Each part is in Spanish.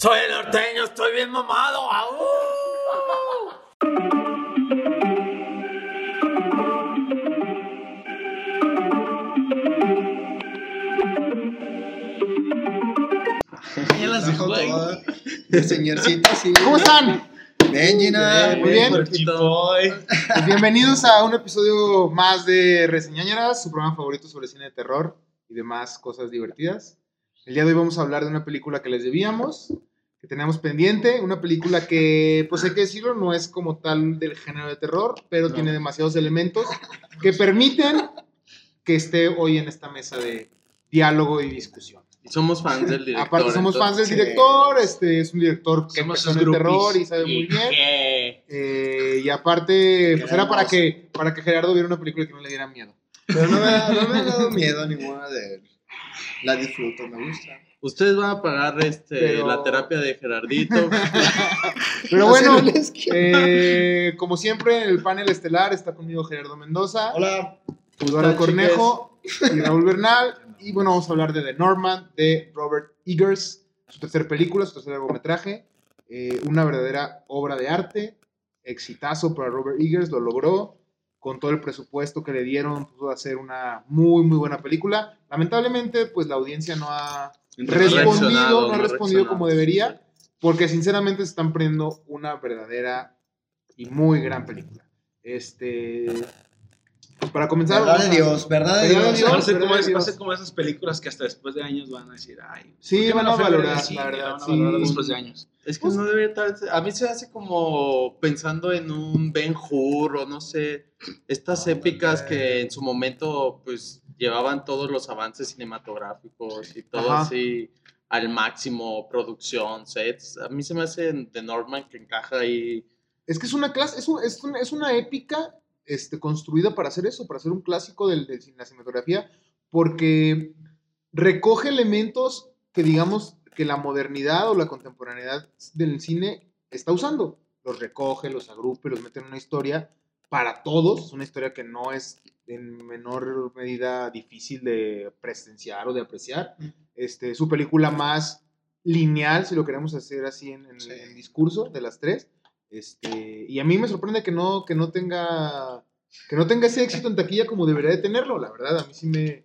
Soy el norteño, estoy bien mamado. ¡Au! Ya las Dijo güey. todo. El señorcito, sí. ¿Cómo están? Bien, Gina. Muy bien. Puerquito. Pues bienvenidos a un episodio más de Reseñañeras, su programa favorito sobre cine de terror y demás cosas divertidas. El día de hoy vamos a hablar de una película que les debíamos, que teníamos pendiente, una película que, pues hay que decirlo, no es como tal del género de terror, pero tiene demasiados elementos que permiten que esté hoy en esta mesa de diálogo y discusión. Y somos fans del director. Aparte somos fans del sí. director, este es un director que empezó en el terror y sabe muy bien. Eh, y aparte, pues era para que, para que Gerardo viera una película que no le diera miedo. Pero no me, ha- no me ha dado miedo ninguna de. La disfruto, me gusta. Ustedes van a pagar este, Pero- la terapia de Gerardito. Pero No bueno, eh, como siempre, en el panel estelar está conmigo Gerardo Mendoza, Hola. Eduardo Cornejo y Raúl Bernal. Y bueno, vamos a hablar de The Norman, de Robert Eggers, su tercera película, su tercer largometraje. Eh, una verdadera obra de arte, exitazo para Robert Eggers, lo logró. Con todo el presupuesto que le dieron, pudo hacer una muy, muy buena película. Lamentablemente, pues la audiencia no ha respondido, no ha respondido como debería, porque sinceramente se están perdiendo una verdadera y muy gran película. Este, pues para comenzar, Verdad de Dios, verdad de Dios. Dios. Va a ser como, de es- va a Dios. ser como esas películas que hasta después de años van a decir, ay. Sí, ¿por qué van a valorar, la verdad, Van a sí. valorar después de años. Es que no debería estar. A mí se hace como pensando en un Ben Hur o no sé. Estas épicas que en su momento, pues, llevaban todos los avances cinematográficos y todo Ajá. así al máximo, producción, sets. A mí se me hace de Norman que encaja ahí. Es que es una clase, es, un- es, un- es una épica este, construida para hacer eso, para hacer un clásico de la cinematografía, porque recoge elementos que digamos que la modernidad o la contemporaneidad del cine está usando. Los recoge, los agrupe, los mete en una historia para todos. Es una historia que no es en menor medida difícil de presenciar o de apreciar. Este, su película más lineal, si lo queremos hacer así en, en- Sí. en discurso, de las tres. Este, y a mí me sorprende que no, que no tenga que no tenga ese éxito en taquilla como debería de tenerlo, la verdad, a mí sí me,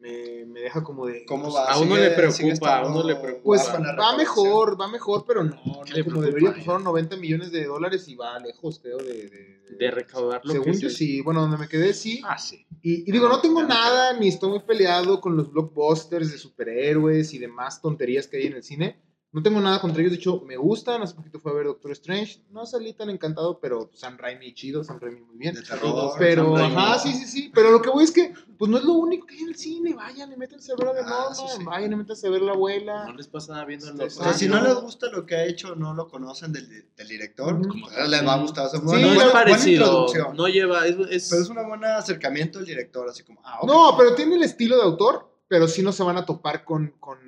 me, me deja como de... ¿Cómo pues, va? A uno Sigue- le preocupa, a uno le preocupa. Pues va mejor, va mejor, pero no, no ¿Qué le como debería, pues fueron 90 millones de dólares y va lejos, creo, de... de- de- De recaudar lo Según que yo sí, bueno, donde me quedé sí. Ah, sí. Y, y digo, no tengo nada, ni estoy muy peleado con los blockbusters de superhéroes y demás tonterías que hay en el cine. No tengo nada contra ellos, de hecho, me gustan. Hace poquito fue a ver Doctor Strange. No salí tan encantado, pero Sam Raimi chido, Sam Raimi muy bien. De terror. Pero, ajá, sí, sí, sí. Pero lo que voy es que, pues no es lo único que hay en el cine. Vayan y métanse a ver a The Ah, sí. Vayan y métanse a ver La Abuela. No les pasa nada viendo el Este, O sea, si no les gusta lo que ha hecho, no lo conocen del, del director, Ujú. como tal, les va a gustar. O sea, Sí, buena- no la- es buena parecido. introducción. No lleva. Es, es- Pero es un buen acercamiento del director, así como, ah. No, pero tiene el estilo de autor, pero sí no se van a topar con, con,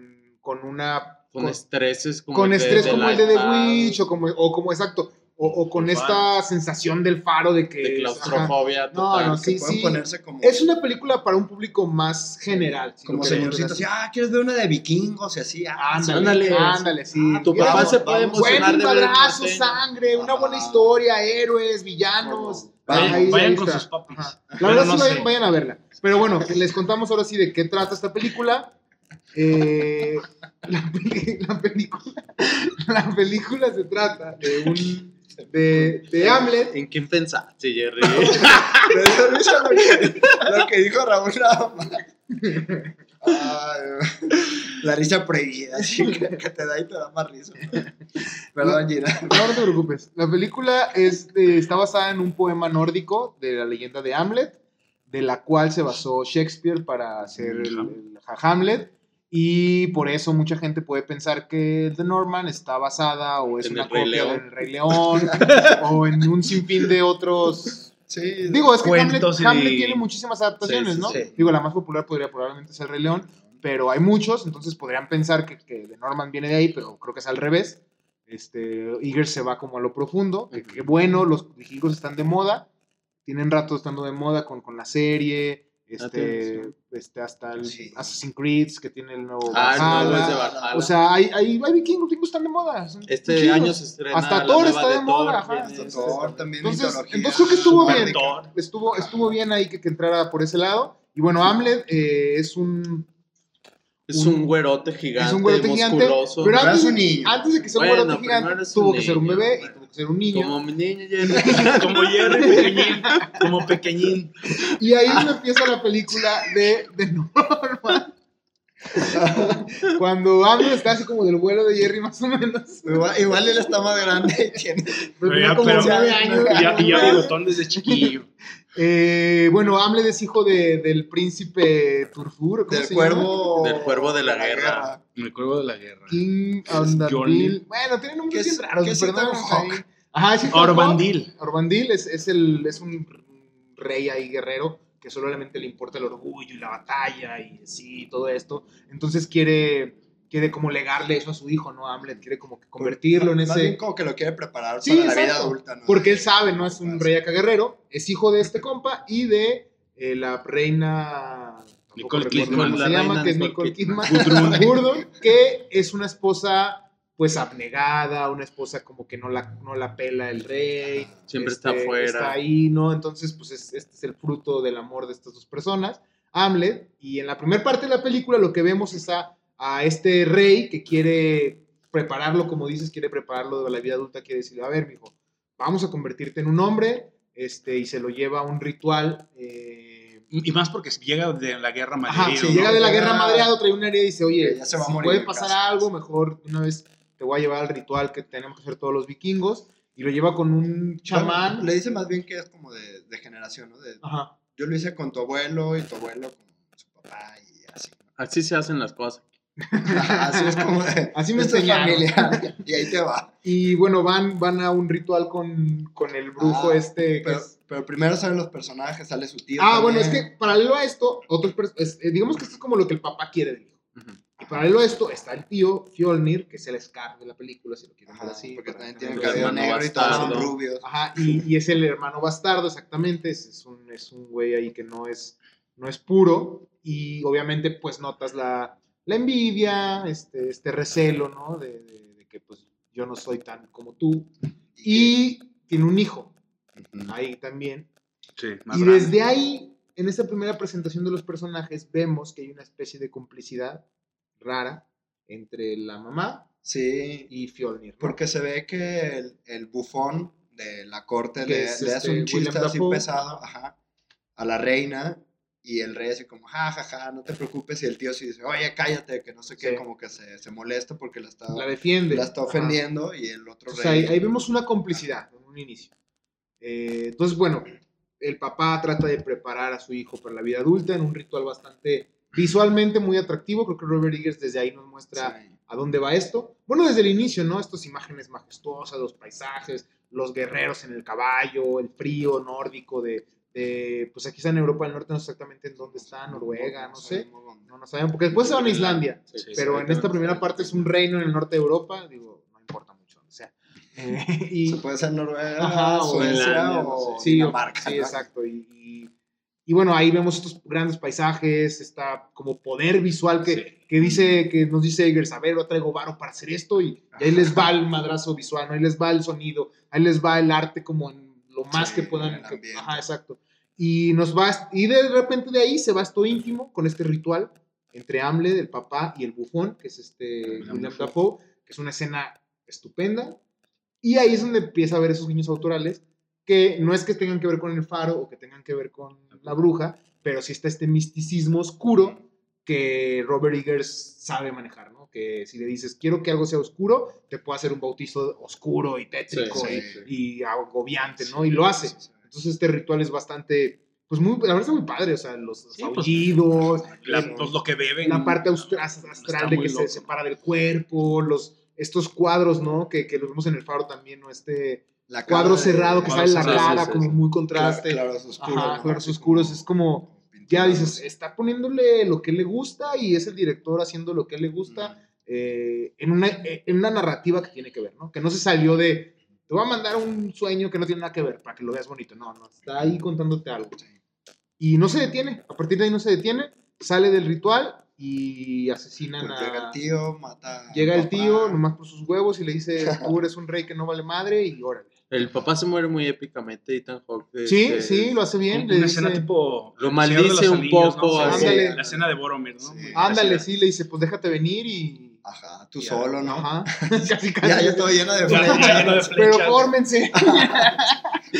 con una... con, estreses como con el estrés de como el de The Witch o como, o como exacto, o, o con esta sensación del faro de que... de es- ajá. claustrofobia No, no, sí, sí. ponerse como, Es una película para un público más general. como señorcitos, así, ah, ¿quieres ver una de vikingos y así? Ah, Ándale, ándale. ándale, sí. Ah, Tu papá se puede emocionar Buen de ver el madrazo, sangre, una buena Ajá. historia, héroes, villanos. Vayan- Ahí- vayan ahí con está. sus papis. La verdad no sí vayan a verla. Pero bueno, les contamos ahora sí de qué trata esta película. Eh, la, peli- la película, la película se trata de un de, de Hamlet. ¿En quién pensaste, Jerry? Risa lo que, lo que dijo Raúl nada más. Ay, la risa prohibida, así que, te da y te da más risa. Perdón, Gina. No, no te preocupes. La película es está basada en un poema nórdico de la leyenda de Hamlet, de la cual se basó Shakespeare para hacer el, el Hamlet. Y por eso mucha gente puede pensar que The Norman está basada o es En una copia León. del Rey León o en un sinfín de otros Sí, Digo, es que Hamlet, y- Hamlet tiene muchísimas adaptaciones, Sí, sí, ¿no? sí. Digo, la más popular podría probablemente ser Rey León, pero hay muchos, entonces podrían pensar que, que The Norman viene de ahí, pero creo que es al revés. Este, Eager se va como a lo profundo, que, que bueno, los vikingos están de moda, tienen rato estando de moda con, con la serie, este, este hasta el Sí. Assassin's Creed, que tiene el nuevo Ah, Valhalla. es de Valhalla. O sea, hay, hay, hay vikingos, vikingos están de moda. este chidos. año se estrena Hasta la Thor está de Thor, moda, ajá. Hasta este Thor, también. Entonces, entonces creo que estuvo Super bien. Thor. Estuvo, estuvo bien ahí que, que entrara por ese lado. Y bueno, Hamlet eh, es un, Es un güerote gigante, es un güerote gigante. musculoso. Pero Pero antes, es un de- niño. antes de que sea un Bueno, güerote gigante, un tuvo que ser un bebé y bueno. tuvo que ser un niño. Como mi niño Jerry. Como Jerry pequeñín. Como pequeñín. Y ahí es donde empieza la película de, de Norman. Cuando Hamlet está así como del vuelo de Jerry, más o menos. Igual, igual él está más grande y tiene. Pero ya- como pero- nueve años. Y ya, y ya bigotón desde chiquillo. Eh, bueno, Hamlet es hijo de, del príncipe Turfur. ¿cómo Del se llama? cuervo. Del cuervo de la guerra. Me acuerdo de la guerra. King. Andardil. Bueno, tiene ¿Qué nombres es- bien es perdón. Ajá, es. Orbandil. Orbandil es, es, el, es un rey ahí guerrero que solamente le importa el orgullo y la batalla y sí, todo esto. Entonces quiere, quiere como legarle eso a su hijo, ¿no? Hamlet quiere como que convertirlo en Más bien ese... como que lo quiere preparar Sí, para la vida adulta, ¿no? Porque él sabe, ¿no? Es un rey acá guerrero, es hijo de este compa y de eh, la reina... Nicole Kidman, se llama, reina que es Nicole Kidman. Gurdon, que es una esposa pues abnegada, una esposa como que no la, no la pela el rey. Siempre está este, afuera. Está ahí, ¿no? Entonces, pues es- este es el fruto del amor de estas dos personas, Hamlet. Y en la primera parte de la película lo que vemos es a, a este rey que quiere prepararlo, como dices, quiere prepararlo de la vida adulta, quiere decirle, a ver, mijo, vamos a convertirte en un hombre, este, y se lo lleva a un ritual. eh, Y más porque llega de la guerra Ajá, madrido. si ¿no? llega de la guerra madreado, trae una herida y dice, oye, ya se va a morir puede pasar casa". algo, mejor una vez te voy a llevar al ritual que tenemos que hacer todos los vikingos. Y lo lleva con un chamán. Bueno, le dice más bien que es como de, de generación, ¿no? De, Ajá. yo lo hice con tu abuelo y tu abuelo con su papá y así. Así se hacen las cosas. Así es como. Así me esto es enseñaron. familiar, Y ahí te va. Y bueno, van, van a un ritual con, con el brujo Ah, este. que Pero, es- pero primero salen los personajes, sale su tío. Ah, bueno, es que paralelo a esto, otros es- eh, digamos que esto es como lo que el papá quiere del hijo. Y paralelo a esto está el tío Fjolnir, que es el Scar de la película, si lo quieren ver así. porque también el cabello negro y todos son rubios. Ajá, y, y es el hermano bastardo, exactamente. Es, es un, es un güey ahí que no es, no es puro. Y obviamente, pues notas la, la envidia, este, este recelo, ¿no? De, de- de que, pues, yo no soy tan como tú. Y tiene un hijo Ujú. ahí también. Sí, más Y grande. desde ahí, en esta primera presentación de los personajes, vemos que hay una especie de complicidad rara entre la mamá Sí, y Fjolnir. ¿no? porque se ve que el, el bufón de la corte le, es, le hace este, un chiste así pesado ajá, a la reina y el rey así como, ja, ja, ja, no te preocupes. Y el tío sí dice, oye, cállate, que no sé qué, Sí. como que se, se molesta porque la está, la defiende. la está Ajá. ofendiendo y el otro sea, rey... ahí, ahí vemos una complicidad en un inicio. Eh, entonces, bueno, el papá trata de preparar a su hijo para la vida adulta en un ritual bastante visualmente muy atractivo. Creo que Robert Eggers desde ahí nos muestra Sí. a dónde va esto. Bueno, desde el inicio, ¿no? Estas imágenes majestuosas, los paisajes, los guerreros en el caballo, el frío nórdico de, de- pues aquí está en Europa del Norte, no sé exactamente en dónde está, Noruega, no sé. No, no sabemos, porque después se van a Islandia. Sí, Pero sí, en esta primera parte es un reino en el norte de Europa, digo, no importa mucho donde sea. Eh, y, Se puede ser Noruega, Ajá, o Suecia o sí, Dinamarca. sí, exacto. Y, y- y bueno, ahí vemos estos grandes paisajes, está como poder visual que, Sí. que dice, que nos dice Eggers, a ver, yo traigo varo para hacer esto, y, y ahí les va el madrazo visual, ¿no? ahí les va el sonido, ahí les va el arte como en lo más Sí, que puedan. que- ajá, exacto. Y nos va, y de repente de ahí se va esto íntimo con este ritual entre Hamlet, el papá, y el bufón, que es este William Dafoe. Dafoe, que es una escena estupenda. Y ahí es donde empieza a ver esos guiños autorales, que no es que tengan que ver con el faro o que tengan que ver con la bruja, pero sí está este misticismo oscuro que Robert Eggers sabe manejar, ¿no? Que si le dices, quiero que algo sea oscuro, te puede hacer un bautizo oscuro y tétrico Sí, sí, y- sí. y, agobiante, ¿no? Y lo hace. Entonces este ritual es bastante, pues muy, la verdad está muy padre, o sea, los, los Sí, pues, aullidos, La- el- pues, lo que beben. la parte astral de que se separa del cuerpo, los, estos cuadros, ¿no? Que, que los vemos en el faro también, ¿no? Este La cuadro cara cerrado que sale en la cara, sí, sí, como sí. muy contraste. Claros oscuros. Claros oscuros, es como, ya dices, está poniéndole lo que le gusta y es el director haciendo lo que le gusta eh, en, una, eh, en una narrativa que tiene que ver, ¿no? Que no se salió de, te voy a mandar un sueño que no tiene nada que ver para que lo veas bonito, no, no, está ahí contándote algo. Y no se detiene, a partir de ahí no se detiene, sale del ritual y asesinan Pues a... llega el tío, mata. Llega el tío, nomás por sus huevos, y le dice, tú eres un rey que no vale madre, y órale. El papá se muere muy épicamente, Ethan Hawke. Sí, este, sí, lo hace bien. Una le escena dice- tipo. Lo maldice un Anillos, poco, ¿no? así. Ándale. La escena de Boromir, ¿no? Sí. Ándale, sí, le dice, pues déjate venir y... Ajá, tú solo, ¿no? Ajá, casi, casi. Ya, ya todo lleno de flechas. Pero fórmense.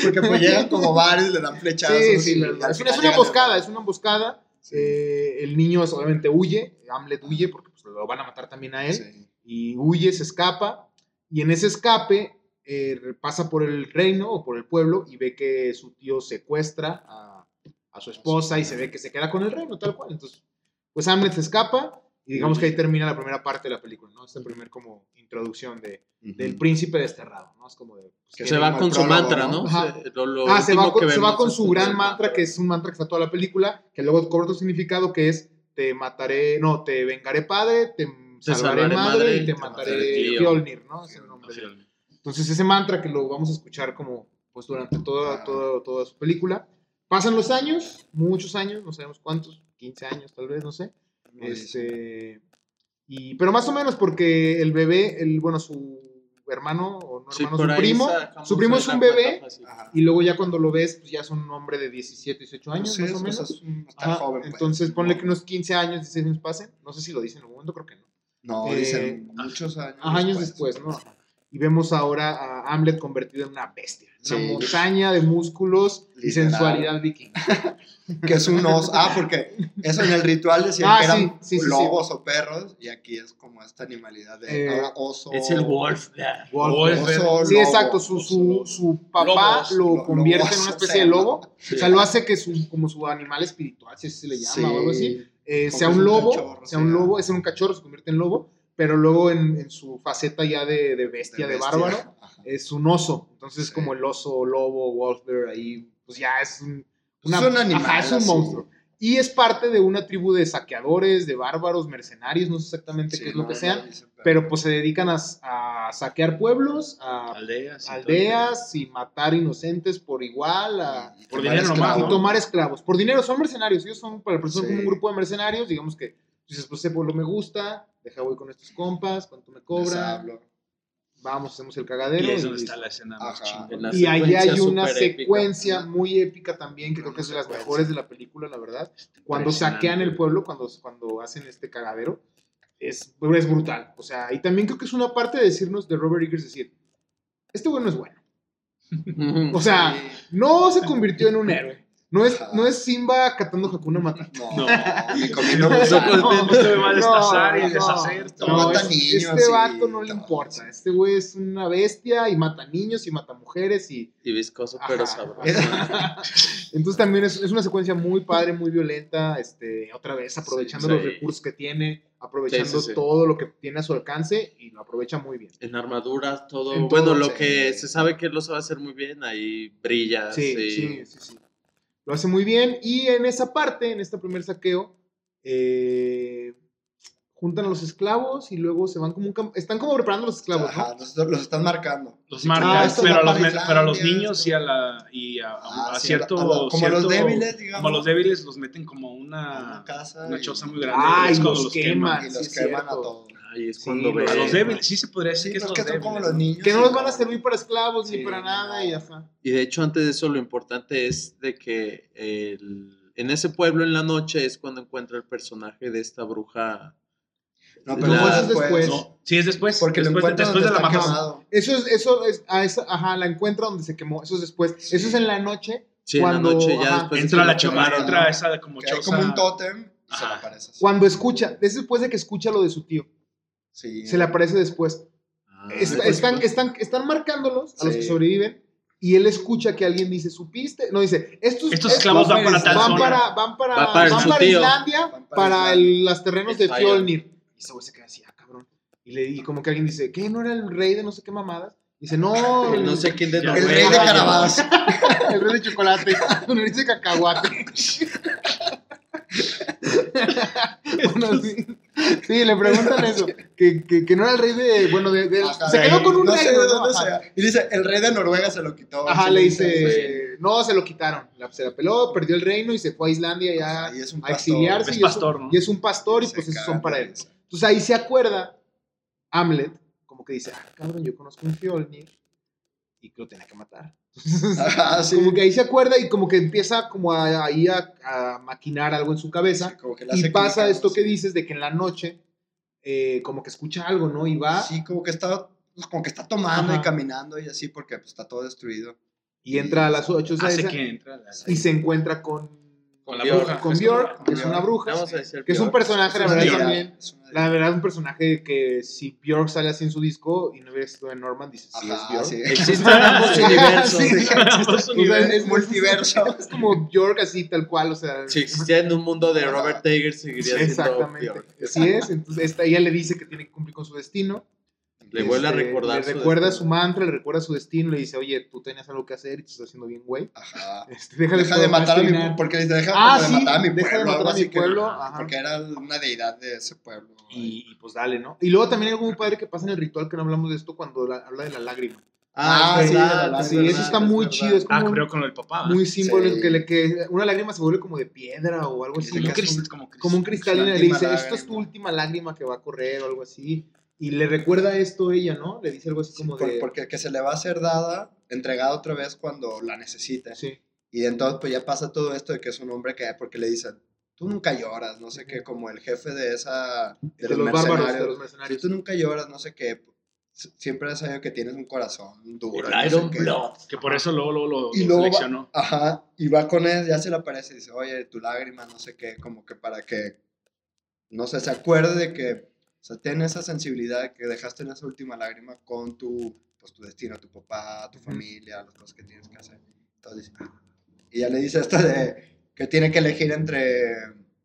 Porque pues llegan como varios, le dan flechazos. Sí, sí, la- al es, una- es una emboscada, es una emboscada. Sí, Eh, el niño obviamente huye, Hamlet huye porque pues, lo van a matar también a él. sí. Y huye, se escapa. Y en ese escape eh, pasa por el reino o por el pueblo y ve que su tío secuestra a, a su esposa y se ve que se queda con el reino, tal cual. Entonces, pues Hamlet se escapa y digamos que ahí termina la primera parte de la película, ¿no? Esta primer como introducción de, del Ujú. príncipe desterrado, ¿no? Es como de... pues, Que Se va con el su prólogo, mantra, ¿no? ¿no? Se- lo- lo Ah, se va, con, se va con su gran mantra, que es un mantra que está toda la película, que luego cobra otro significado que es te mataré, no, te vengaré padre, te, salvaré, salvaré madre, madre, y te te mataré. Fjolnir, ¿no? Es el nombre de- Entonces ese mantra que lo vamos a escuchar como pues durante toda, Ah. toda, toda su película. Pasan los años, muchos años, no sabemos cuántos, 15 años tal vez, no sé. Este, y, pero más o menos porque el bebé, el, bueno, su hermano o no hermano, su primo, su primo es un bebé. Ajá. y luego ya cuando lo ves, pues ya es un hombre de 17, 18 años, más o menos. pues, es un- está Ajá, joven, pues. Entonces ponle que unos 15 años, 16 años pasen. No sé si lo dicen en algún momento, creo que no. No, eh, dicen muchos años. Años después, ¿no? Y vemos ahora a Hamlet convertido en una bestia. Una Sí. montaña de músculos y Literal. sensualidad vikinga. Que es un oso. Ah, porque eso en el ritual decían Ah, que eran sí, sí, sí, sí. lobos o perros. Y aquí es como esta animalidad de Eh, ahora oso. Es el Wolf. Wolf. Wolf. Oso, Sí, exacto. Su, su, su papá Lobos, lo convierte en una especie sea, de lobo. Sí. O sea, lo hace que su, como su animal espiritual, si así se le llama Sí. o algo así, eh, sea un lobo, cachorro, sea un lobo, es un cachorro, se convierte en lobo, pero luego en, en su faceta ya de, de bestia, de, bestia. bárbaro, Ajá. es un oso. Entonces, Sí. como el oso, lobo, Wolfbear, ahí, pues ya es un, Es un animal, ajá, es un así. monstruo. Y es parte de una tribu de saqueadores, de bárbaros, mercenarios, no sé exactamente Sí, qué es lo no, que no sean, pero pues se dedican a, a saquear pueblos, a Aldeas. y aldeas y matar inocentes por igual, a, Y Por dinero nomás, esclavos. y tomar esclavos. Por dinero, son mercenarios. Ellos son para personas Sí. como un grupo de mercenarios. Digamos que dices, pues ese pueblo me gusta, deja voy con estos compas, cuánto me cobran, hablo. vamos, hacemos el Y cagadero. ahí es y donde listo. está la escena más chingona. Y ahí hay una épica. secuencia muy épica también, que creo que es de las mejores de la película, la verdad. Cuando saquean el pueblo, cuando, cuando hacen este cagadero, es, es brutal. O sea, y también creo que es una parte de decirnos, de Robert Eggers, decir, este güey no es bueno. O sea, Sí. no se convirtió en un héroe. No es, no es Simba catando Hakuna Matata. No, No. ni comiendo No, gusano. no, no se va a destazar No, y deshacer no. todo. No, mata es- niños este vato no le importa. Este güey es una bestia y mata niños y mata mujeres y Y viscoso, pero sabroso. entonces también es, es una secuencia muy padre, muy violenta, este, otra vez aprovechando Sí, los recursos que tiene, aprovechando Sí, sí, sí. todo lo que tiene a su alcance y lo aprovecha muy bien. En armaduras, todo. En bueno, todo, lo sí. que se sabe que lo sabe hacer muy bien, ahí brilla. Sí, sí. sí, sí, sí. Lo hace muy bien y en esa parte, en este primer saqueo, eh, juntan a los esclavos y luego se van como un campo, están como preparando a los esclavos, ¿no? Ajá, los, los están marcando. Los Sí, marcan, ah, pero, a los, pero a los niños y a, la, y a, a- Ah, a sí, cierto, lo- como a los cierto- débiles, digamos. Como los débiles los meten como una, Una casa. una y- choza muy grande. Ah, es y cuando los queman. Y sí, los es queman a cierto. todos. Ahí es Sí, cuando los- ve. A los débiles, sí se podría decir Sí, que es los que son como débiles, los ¿no? niños. Que no y los van a servir para esclavos ni para nada y ya está. Y de hecho, antes de eso, lo importante es de que el- en ese pueblo en la noche es cuando encuentra el personaje de esta bruja. No, pero eso es después. No, sí, es después. Porque lo después, encuentran después de la está quemado. Eso es, eso es, a esa, ajá, la encuentra donde se quemó, eso es después. Sí. Eso es en la noche, Sí, Cuando- en la noche ya ajá. después de Entra la lo quemaron, entra esa como choza. como un tótem y se le Ajá. aparece así. cuando escucha, es después de que escucha lo de su tío, Sí. se le aparece después. Ah, están, están, están marcándolos a los que sobreviven y él escucha que alguien dice, ¿supiste? No, dice, estos, Estos esclavos van para tal van zona. para, van para, Va para van para. Islandia, Van para para el- las terrenos de. Fjolnir. Y ese güey se queda así, ah, cabrón. Y, le, y como que alguien dice, ¿qué? ¿No era el rey de no sé qué mamadas? Dice, no, El no sé quién de El rey de. Carabas. el rey de chocolate, el rey de cacahuate. bueno, sí. Sí, le preguntan eso. Que, que, que no era el rey de. Bueno, de, de- Ajá. se quedó con un no rey. sé de ¿no? dónde Ajá. sea. Y dice, el rey de Noruega se lo quitó. Ajá, le dice. no, se lo quitaron. La- se la peló, perdió el reino y se fue a Islandia ya Ahí es un a exiliarse. Es y, pastor, es un, ¿no? y es un pastor y Se pues esos son para él. Entonces ahí se acuerda Hamlet, como que dice, ah, cabrón, yo conozco un Fjolnir y que lo tenía que matar. Entonces, Ajá, sí. como que ahí se acuerda y como que empieza como a, ahí a, a maquinar algo en su cabeza. Sí, como que le Y pasa esto que dices de que en la noche eh, como que escucha algo, ¿no? Y va Sí, como que está, pues, como que está tomando Ajá. y caminando y así porque pues, está todo destruido. y entra a las 8 Hace que entra la- y se encuentra con, Con la Bjork. bruja. con Es Bjork, que es una bruja. Vamos a decir Que es un personaje, la verdad, también. La verdad, un personaje que si Bjork sale así en su disco y no hubiera sido de Norman, dices, sí, es Bjork. sí. Existen ambos universos. Sí. Ambos universos. es, multiverso. Es como Bjork así, tal cual, o sea. Si existiera en un mundo de Robert Tager, seguiría siendo Exactamente. Bjork. Así es. Entonces, esta, ella le dice que tiene que cumplir con su destino. Le vuelve a Este, recordar Le su recuerda destino. su mantra, le recuerda su destino, le dice, oye, tú tenías algo que hacer y te estás haciendo bien, güey. Ajá. Este, deja de, Deja de matar a mi procrastinar". pueblo, porque dice, deja Ah, de sí, matar a mi deja de matar algo a mi pueblo, ajá, porque era una deidad de ese pueblo. Y, y pues dale, ¿no? Y luego también algo muy padre que pasa en el ritual, que no hablamos de esto, cuando la- habla de la lágrima. Ah, es sí, verdad, Sí, eso está es muy verdad. chido, es Ah, como creo con el papá. muy símbolo, Sí. que, le, que una lágrima se vuelve como de piedra o algo así. Sí, Como, un es un- crist- como, un cristal. cristal y le dice, esto es tu última lágrima que va a correr o algo así. Y le recuerda esto ella, ¿no? Le dice algo así Sí, como por- de... porque que se le va a ser dada, entregada otra vez cuando la necesite. Sí. Y entonces pues ya pasa todo esto de que es un hombre que, porque le dicen, tú nunca lloras, no sé qué, como el jefe de esa, de, De, los, los bárbaros, de mercenarios. los mercenarios. Tú nunca lloras, no sé qué. Siempre has sabido que tienes un corazón duro. El no sé Iron qué. Blood. Que por eso luego, luego lo, Y lo luego va- seleccionó. Ajá, y va con él, ya se le aparece y dice, oye, tu lágrima, no sé qué, como que para que, no sé, se acuerde de que, o sea, ten esa sensibilidad de que dejaste en esa última lágrima con tu, pues, tu destino, tu papá, tu familia, las cosas que tienes que hacer. Entonces y ya le dice esto de que tiene que elegir entre,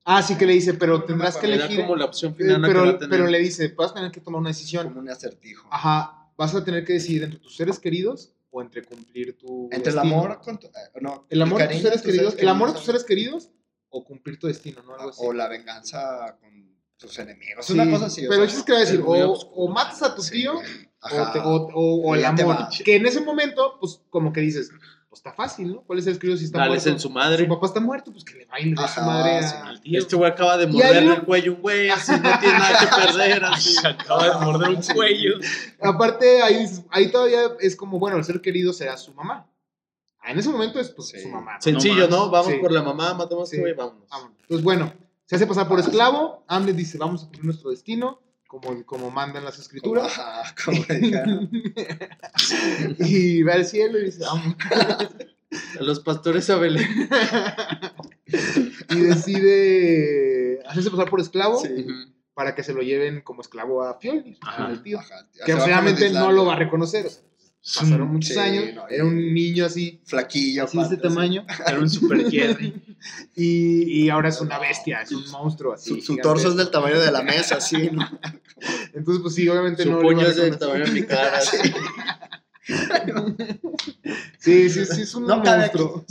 Ah, sí que le dice, pero tendrás que elegir... como la opción eh, final la que va a pero, pero le dice, vas a tener que tomar una decisión. como un acertijo. Ajá, vas a tener que decidir entre tus seres queridos o entre cumplir tu Entre el destino. amor con tu, eh, no, El amor de tus seres queridos, el amor de tus seres queridos o cumplir tu destino, ¿no? Algo así. o la venganza con tus enenemigos, Sí, una cosa así. o Pero sea, es que va a decir, o, o matas a tu sí, tío ajá. o, te- o- o- o el amor. Que en ese momento, pues como que dices, pues está fácil, ¿no? ¿Cuál es el querido si está Dale muerto? en su madre. Su papá está muerto, pues que le va y le dé su madre sí. a... Al tío. Este güey acaba de morderle el cuello a un güey, así no tiene nada que perder. Así. Acaba de morder un cuello. Aparte, ahí, ahí todavía es como, bueno, el ser querido será su mamá. Ah, En ese momento es pues, Sí. su mamá. Sencillo, No ¿no? Vamos Sí. por la mamá, matamos a este güey, vámonos. Vámonos. Pues bueno, se hace pasar por esclavo. Hamlet dice, vamos a cumplir nuestro destino, como, como mandan las escrituras. como y va al cielo y dice, vamos. A los pastores a Belén. y decide hacerse pasar por esclavo Sí. Para que se lo lleven como esclavo a Fjolnir, Ajá. al tío. Ajá, ya Que obviamente no lo va a reconocer. o sea, Pasaron muchos Sí, años, no, era un niño así, Flaquillo. así de este sí. tamaño, Era un super Jerry. y, y ahora es una bestia, es un monstruo así. Su, su torso es del tamaño de la mesa, sí. ¿no? Entonces, pues sí, obviamente Su no lo iba puño es del tamaño de mi cara. así. Sí, sí, sí, es un No monstruo.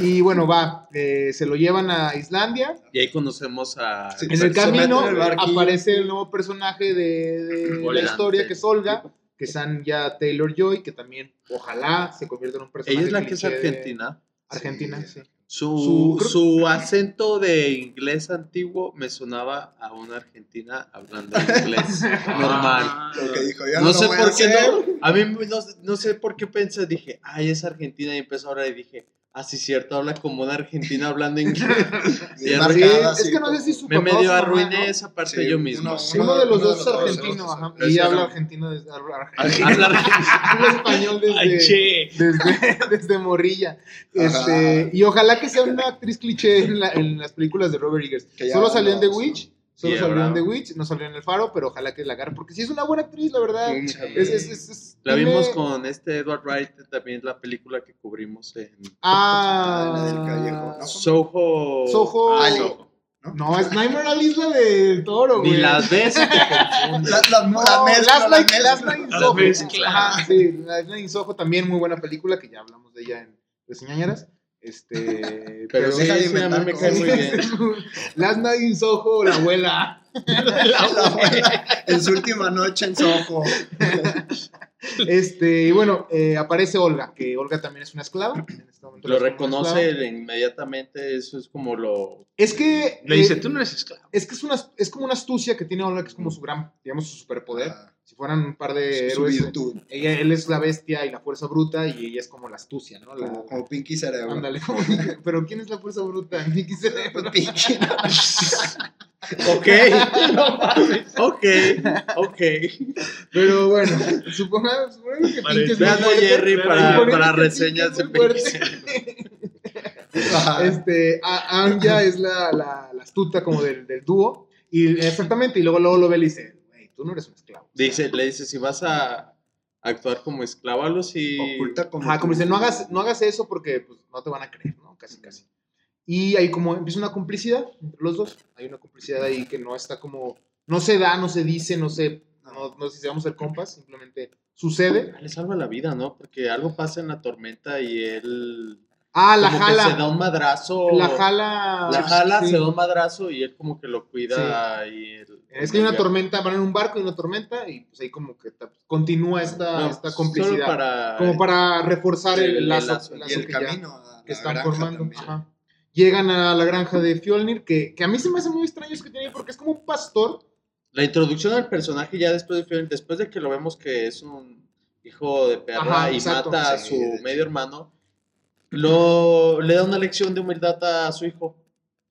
Y bueno, va, eh, se lo llevan a Islandia. Y ahí conocemos a. Sí. En el camino el aparece el nuevo personaje de, de la historia, que es Olga, que es ya Taylor Joy, que también ojalá se convierta en un personaje. Ella es la que es de- argentina. Argentina, Sí. sí. Su, Su- su acento de inglés antiguo me sonaba a una argentina hablando inglés normal. Ah, dijo, No, sé por qué no. A mí no, no sé por qué pensé, dije, ay, es argentina. Y empezó a hablar y dije, ah, sí, cierto, habla como una argentina hablando inglés. Bien Sí, marcada, es así que no sé si su Me papá medio arruiné ¿no? esa parte Sí, yo mismo. uno- sí. Uno de los Uno dos es dos, argentino, ajá. Y habla no. argentino desde, Habla español Ay, desde, che. desde, desde morrilla. Este, y ojalá que sea una actriz cliché en, la- en las películas de Robert Eggers. Solo salió en The Witch, solo Sí, salió en. The Witch, no salió en El Faro, pero ojalá que la agarre, porque sí es una buena actriz, la verdad. Sí. Es, es, es- es- La tiene- vimos con este Edward Wright, también la película que cubrimos en Ah, Ah, la del Callejo, ¿no? Soho. Soho. Ah. No, es Nightmare Alley es la del toro, güey. Ni las ves y te confundes. La, la, No, la mezcla, Last la Night. Last Night in Soho. Ajá, sí, Last Night in Soho también muy buena película, que ya hablamos de ella en Reseñañeras. Este, Pero sí, de sí, a mí inventar me cae muy bien. Last Night in Soho, la abuela. La abuela, en su última noche en Soho. Este, y bueno, eh, aparece Olga, que Olga también es una esclava en este momento Lo reconoce inmediatamente, eso es como lo... Es que. Le dice, eh, tú no eres esclavo. Es que es, una, es como una astucia que tiene Olga, que es como su gran, digamos, su superpoder. Ah, Si fueran un par de su héroes. virtud. Ella, él es la bestia y la fuerza bruta y ella es como la astucia, ¿no? La, Como, como Pinky Cerebro. Ándale, como- pero ¿quién es la fuerza bruta? Mickey Cerebro. Pues Pinky. Ok, ok, ok. Pero bueno, supongamos, supongamos que Pinky es. Jerry para, para Pinky reseñas es de. Ajá. Este, a- Anya es la, la, la astuta como del, del dúo. Y exactamente, y luego, luego lo ve y le dice, tú no eres un esclavo. Dice, le dice, si vas a actuar como esclavo, algo así... Oculta como. Ajá, como dice, no hagas, no hagas eso porque pues, no te van a creer, ¿no? Casi, casi. Y ahí como empieza una complicidad entre los dos. Hay una complicidad ahí que no está como, no se da, no se dice, no se, no, no sé si vamos a ser compas, simplemente sucede. Le salva la vida, ¿no? Porque algo pasa en la tormenta y él... Ah, la como que se da jala. un madrazo. La jala. La jala, sí. se da un madrazo y él como que lo cuida y él- Es que hay una tormenta, van en un barco y una tormenta y pues ahí como que continúa esta, No, esta complicidad. para... como para reforzar el, el lazo, lazo. el Y lazo el que, camino. que están formando. Ajá. Llegan a la granja de Fjolnir, que, que a mí se me hace muy extraño eso que tiene porque es como un pastor. La introducción al personaje ya después de Fiona, después de que lo vemos que es un hijo de perra Ajá, y exacto. mata a Sí, su medio hermano, lo, le da una lección de humildad a su hijo.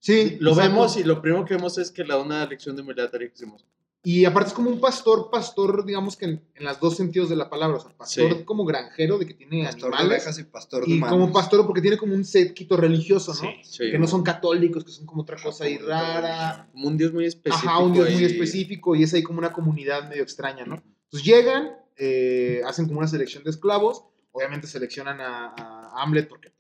Sí, Lo exacto. vemos y lo primero que vemos es que le da una lección de humildad a Dijimos, Y aparte es como un pastor, pastor, digamos que en, en los dos sentidos de la palabra. O sea, pastor Sí. como granjero, de que tiene Pastor de animales. ovejas y pastor de Y humanos. como pastor, porque tiene como un séquito religioso, ¿no? Sí. Que no son católicos, que son como otra cosa ahí rara. Como un dios muy específico. Ajá, un dios muy y- específico y es ahí como una comunidad medio extraña, ¿no? Entonces llegan, eh, hacen como una selección de esclavos, obviamente seleccionan a, a Hamlet porque,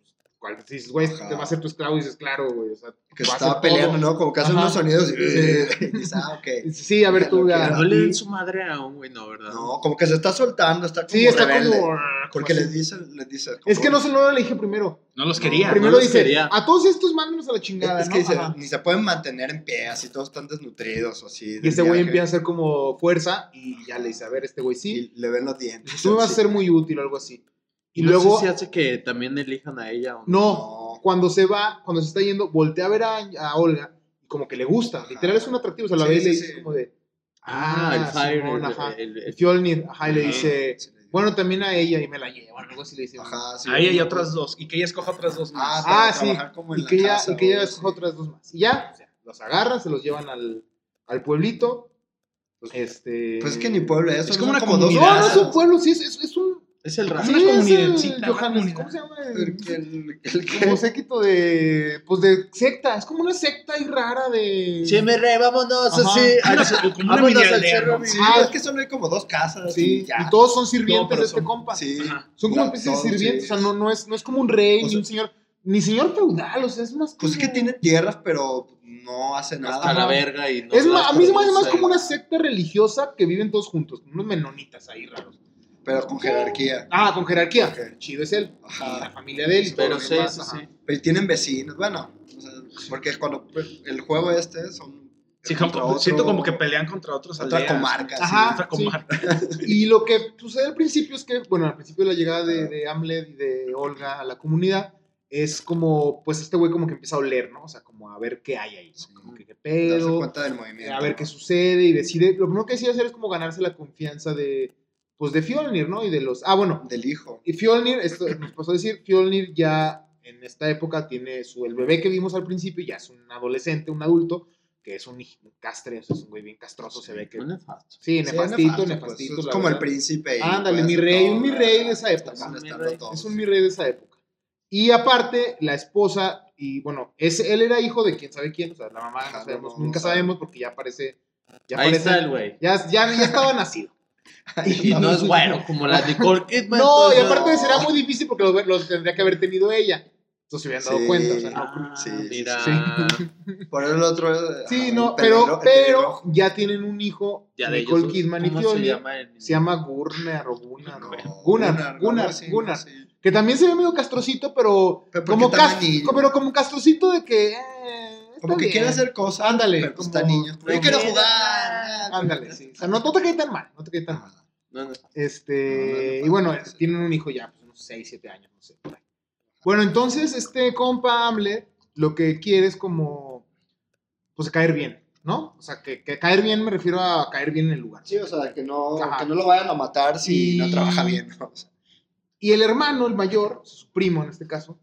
cual, si dices, güey, Ajá. te va a ser tu esclavo, y dices, claro, güey, o sea, Que estaba peleando, todo. ¿no? Como que hace Ajá. unos sonidos y, dices, ah, ok. Sí, a ver, Ya tú ya. quiero. No le den su madre a un güey, no, ¿verdad? No, como que se está soltando, está como Sí, está rebelde. como... Porque les dice, les dice. Es que no se lo elegí primero. No los No, quería. primero los dice, quería. a todos estos mándenos a la chingada, Es ¿no? que dice, Ajá. ni se pueden mantener en pie, así todos están desnutridos o así. Y este güey empieza a hacer como fuerza y ya le dice, a ver, este güey sí. Y le ven los dientes. Tú me vas a ser muy útil o algo así. Y no luego, sé si hace que también elijan a ella o no. no, cuando se va, cuando se está yendo, voltea a ver a, a Olga y como que le gusta. Ajá. Literal es un atractivo. O sea, la Sí, ve y le dice sí. como de. Ah, el Fire. Simón, el- ajá. el- el- Fjolnir, ajá, y le dice. Bueno, también a ella y me la llevan. Algo así le dice. Ajá, sí. Ahí hay otras dos. Y que ella escoja otras dos Ah, más. para Ah, sí. como en Y la que, ella, casa y que ella escoja otras dos más. Y ya, o sea, los agarran, se los llevan al, al pueblito. Este. Pues es que ni pueblo es, Es como una como dos No, comunidad. no es un pueblo, sí, es, es, es un. Es el Como una sí, es el Johannes. ¿Cómo se llama? El- el- el que- Como séquito de. Pues de secta. Es como una secta ahí rara de. Sí, mi rey, vámonos Ajá. así. Al- como una vámonos al cerro. ¿no? Sí, Ah, es que solo hay como dos casas. Sí, y ya. y todos son sirvientes No, pero de este son- compa. Sí. Ajá. Son como La- especies de sirvientes. sí. O sea, no, no, es, no es como un rey O ni un señor. Ni señor feudal, o sea, es más. Pues es que como- tiene tierras, pero no hace nada. Hasta la verga y no Es más, a mí se me hace más como una secta religiosa que viven todos juntos, como unos menonitas ahí raros. Pero con jerarquía. Ah, con jerarquía. Chido es él. Ajá. Y la familia de él y todo Pero sí, demás, sí, sí. Pero tienen vecinos. Bueno, o sea, porque cuando pues, el juego este son. Sí, como- otro- siento como que pelean contra otros Otra aldeas. comarca. sí. Ajá. Otra sí. comarca. Y lo que sucede al principio es que, bueno, al principio de la llegada de, de Hamlet y de Olga a la comunidad, es como, pues este güey como que empieza a oler, ¿no? O sea, como a ver qué hay ahí, ¿no? Sí. Como que qué Darse pedo, cuenta del movimiento. a ver qué sucede y decide, lo primero que decide hacer es como ganarse la confianza de, pues de Fjolnir, ¿no? Y de los, ah, bueno, Del hijo. y Fjolnir, esto nos pasó a decir, Fjolnir ya en esta época tiene su, el bebé que vimos al principio, ya es un adolescente, un adulto, que es un, castre, o sea, es un güey bien castroso, se ve que... Un nefasto. Sí, Sí, nefastito, nefasto, pues, nefastito. es la como el príncipe. y Ándale, puede mi rey, todo, un mi rey de esa época. Es un mi rey de esa época. Y aparte, la esposa, y bueno, es, él era hijo de quién sabe quién, o sea, la mamá Ajá, no sabemos, no, nunca sabe. sabemos porque ya aparece. Ya Ahí aparece- está el güey. Ya, ya, ya estaba nacido. Y no es bueno, como la Nicole Kidman. No, y aparte no. sería muy difícil porque los, los tendría que haber tenido ella. Entonces se hubieran dado Sí. cuenta. O sea, no, Ah, Sí, sí, mira. sí. Por el otro. sí, no, pero, pero ya tienen un hijo, Ya de Nicole ellos. Kidman y ¿Cómo se llama el Se llama Gurner o Gunnar. No, Gunnar, Gunnar, Gunnar. sí. Que también se ve medio castrocito, pero, como, está cas- niño. pero como castrocito de que... eh, Como que bien. quiere hacer cosas. Ándale, Pero como- está niño. Pero quiero jugar. Ándale, sí. O sea, no, no te cae tan mal, no te cae tan mal. Ajá. No, no. Este, y bueno, tienen un hijo ya, pues unos 6, 7 años, no sé. por ahí. Bueno, entonces este compa Hamlet lo que quiere es como, pues caer bien, ¿no? O sea, que, que caer bien me refiero a caer bien en el lugar. Sí, o sea, que no, que no lo vayan a matar si Y- no trabaja bien. ¿no? O sea, Y el hermano, el mayor, su primo en este caso,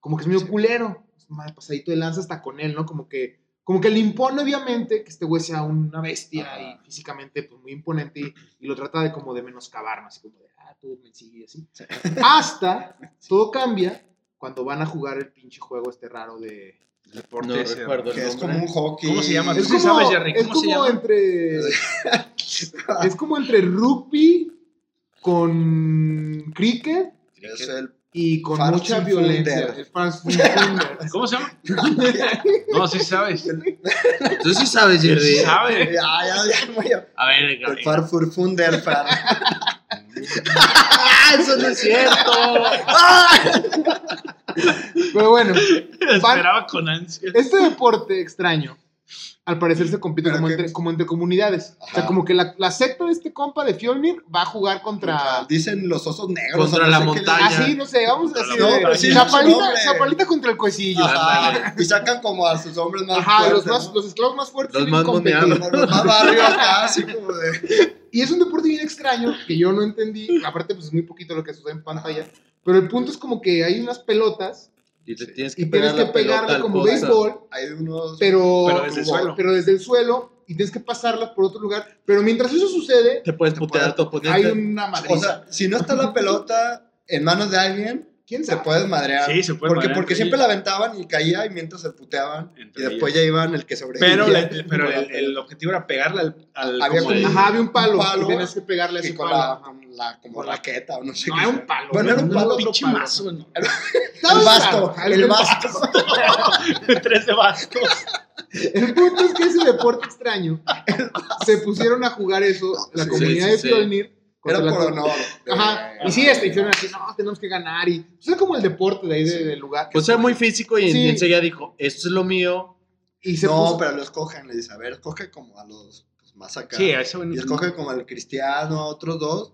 como que es medio Sí. culero, es más pasadito de lanza hasta con él, ¿no? Como que, como que le impone obviamente que este güey sea una bestia Ajá. y físicamente pues muy imponente y, y lo trata de como de menoscabar, ¿no? Así como de, ah, tú me sigues así. Sí. Hasta todo cambia cuando van a jugar el pinche juego este raro de... Deporte No recuerdo el que es como un hockey. ¿Cómo se llama? Es como, sabes, Jerry, es ¿cómo se como llama? entre... es como entre rugby con cricket Es el y con Fast mucha violencia. ¿Cómo se llama? No, sí sabes. Tú sí sabes, Sí Jerry. sabe. Ya, ya, ya, ya. A ver, El. Farfurfunder, Far. ¡Ah, eso no es cierto! Pero bueno, Esperaba con ansia. este deporte extraño, al parecer se compite como entre, como entre comunidades. O sea, Ajá. como que la, la secta de este compa de Fjolnir va a jugar contra... Dicen los osos negros. Contra o no la sé qué montaña. Así, no sé, vamos Contra así la de... montaña. Sí, chapalita, su nombre. chapalita contra el cuecillo. Ajá. Y sacan como a sus hombres más Ajá, los, fuertes, más, ¿no? los esclavos más fuertes. Los tienen más los más barrios acá, así como de... Y es un deporte bien extraño que yo no entendí. Aparte, pues es muy poquito lo que sucede en pantalla. Pero el punto es como que hay unas pelotas Y tienes que y tienes pegar que la pelota pegarle como béisbol, Hay unos... pero, Pero desde el suelo. pero desde el suelo y tienes que pasarlas por otro lugar. Pero mientras eso sucede, Te puedes Te putear a tu oponente. hay una madriza. O sea, si no está la pelota en manos de alguien, ¿Quién se sabe? puedes madrear. Sí, se puede Porque, madrear porque siempre la aventaban y caía y mientras se puteaban. Entre y después ellos. ya iban el que sobrevivía. Pero, la- pero el, el objetivo era pegarle al. al Había como el- como- Ajá, había un palo. Un palo y tenías que pegarle a ese palo. la, la como raqueta o no sé No, qué. era un palo. Bueno, era un no palo, pinche mazo, ¿no? Estaba El basto, el basto. Tres de bastos. El punto es que ese deporte extraño se pusieron a jugar eso, la Sí, comunidad sí, de sí. Fjolnir. Era por honor. Ajá, y sí, este, y fueron así, no, tenemos que ganar. Y pues era como el deporte de ahí de- del lugar. Pues era muy físico y Sí. enseguida dijo, esto es lo mío. y se No, puso- pero lo escogen, le dice, a ver, escoge como a los pues, más acá. Sí, güey y no- escoge como al cristiano, a otros dos.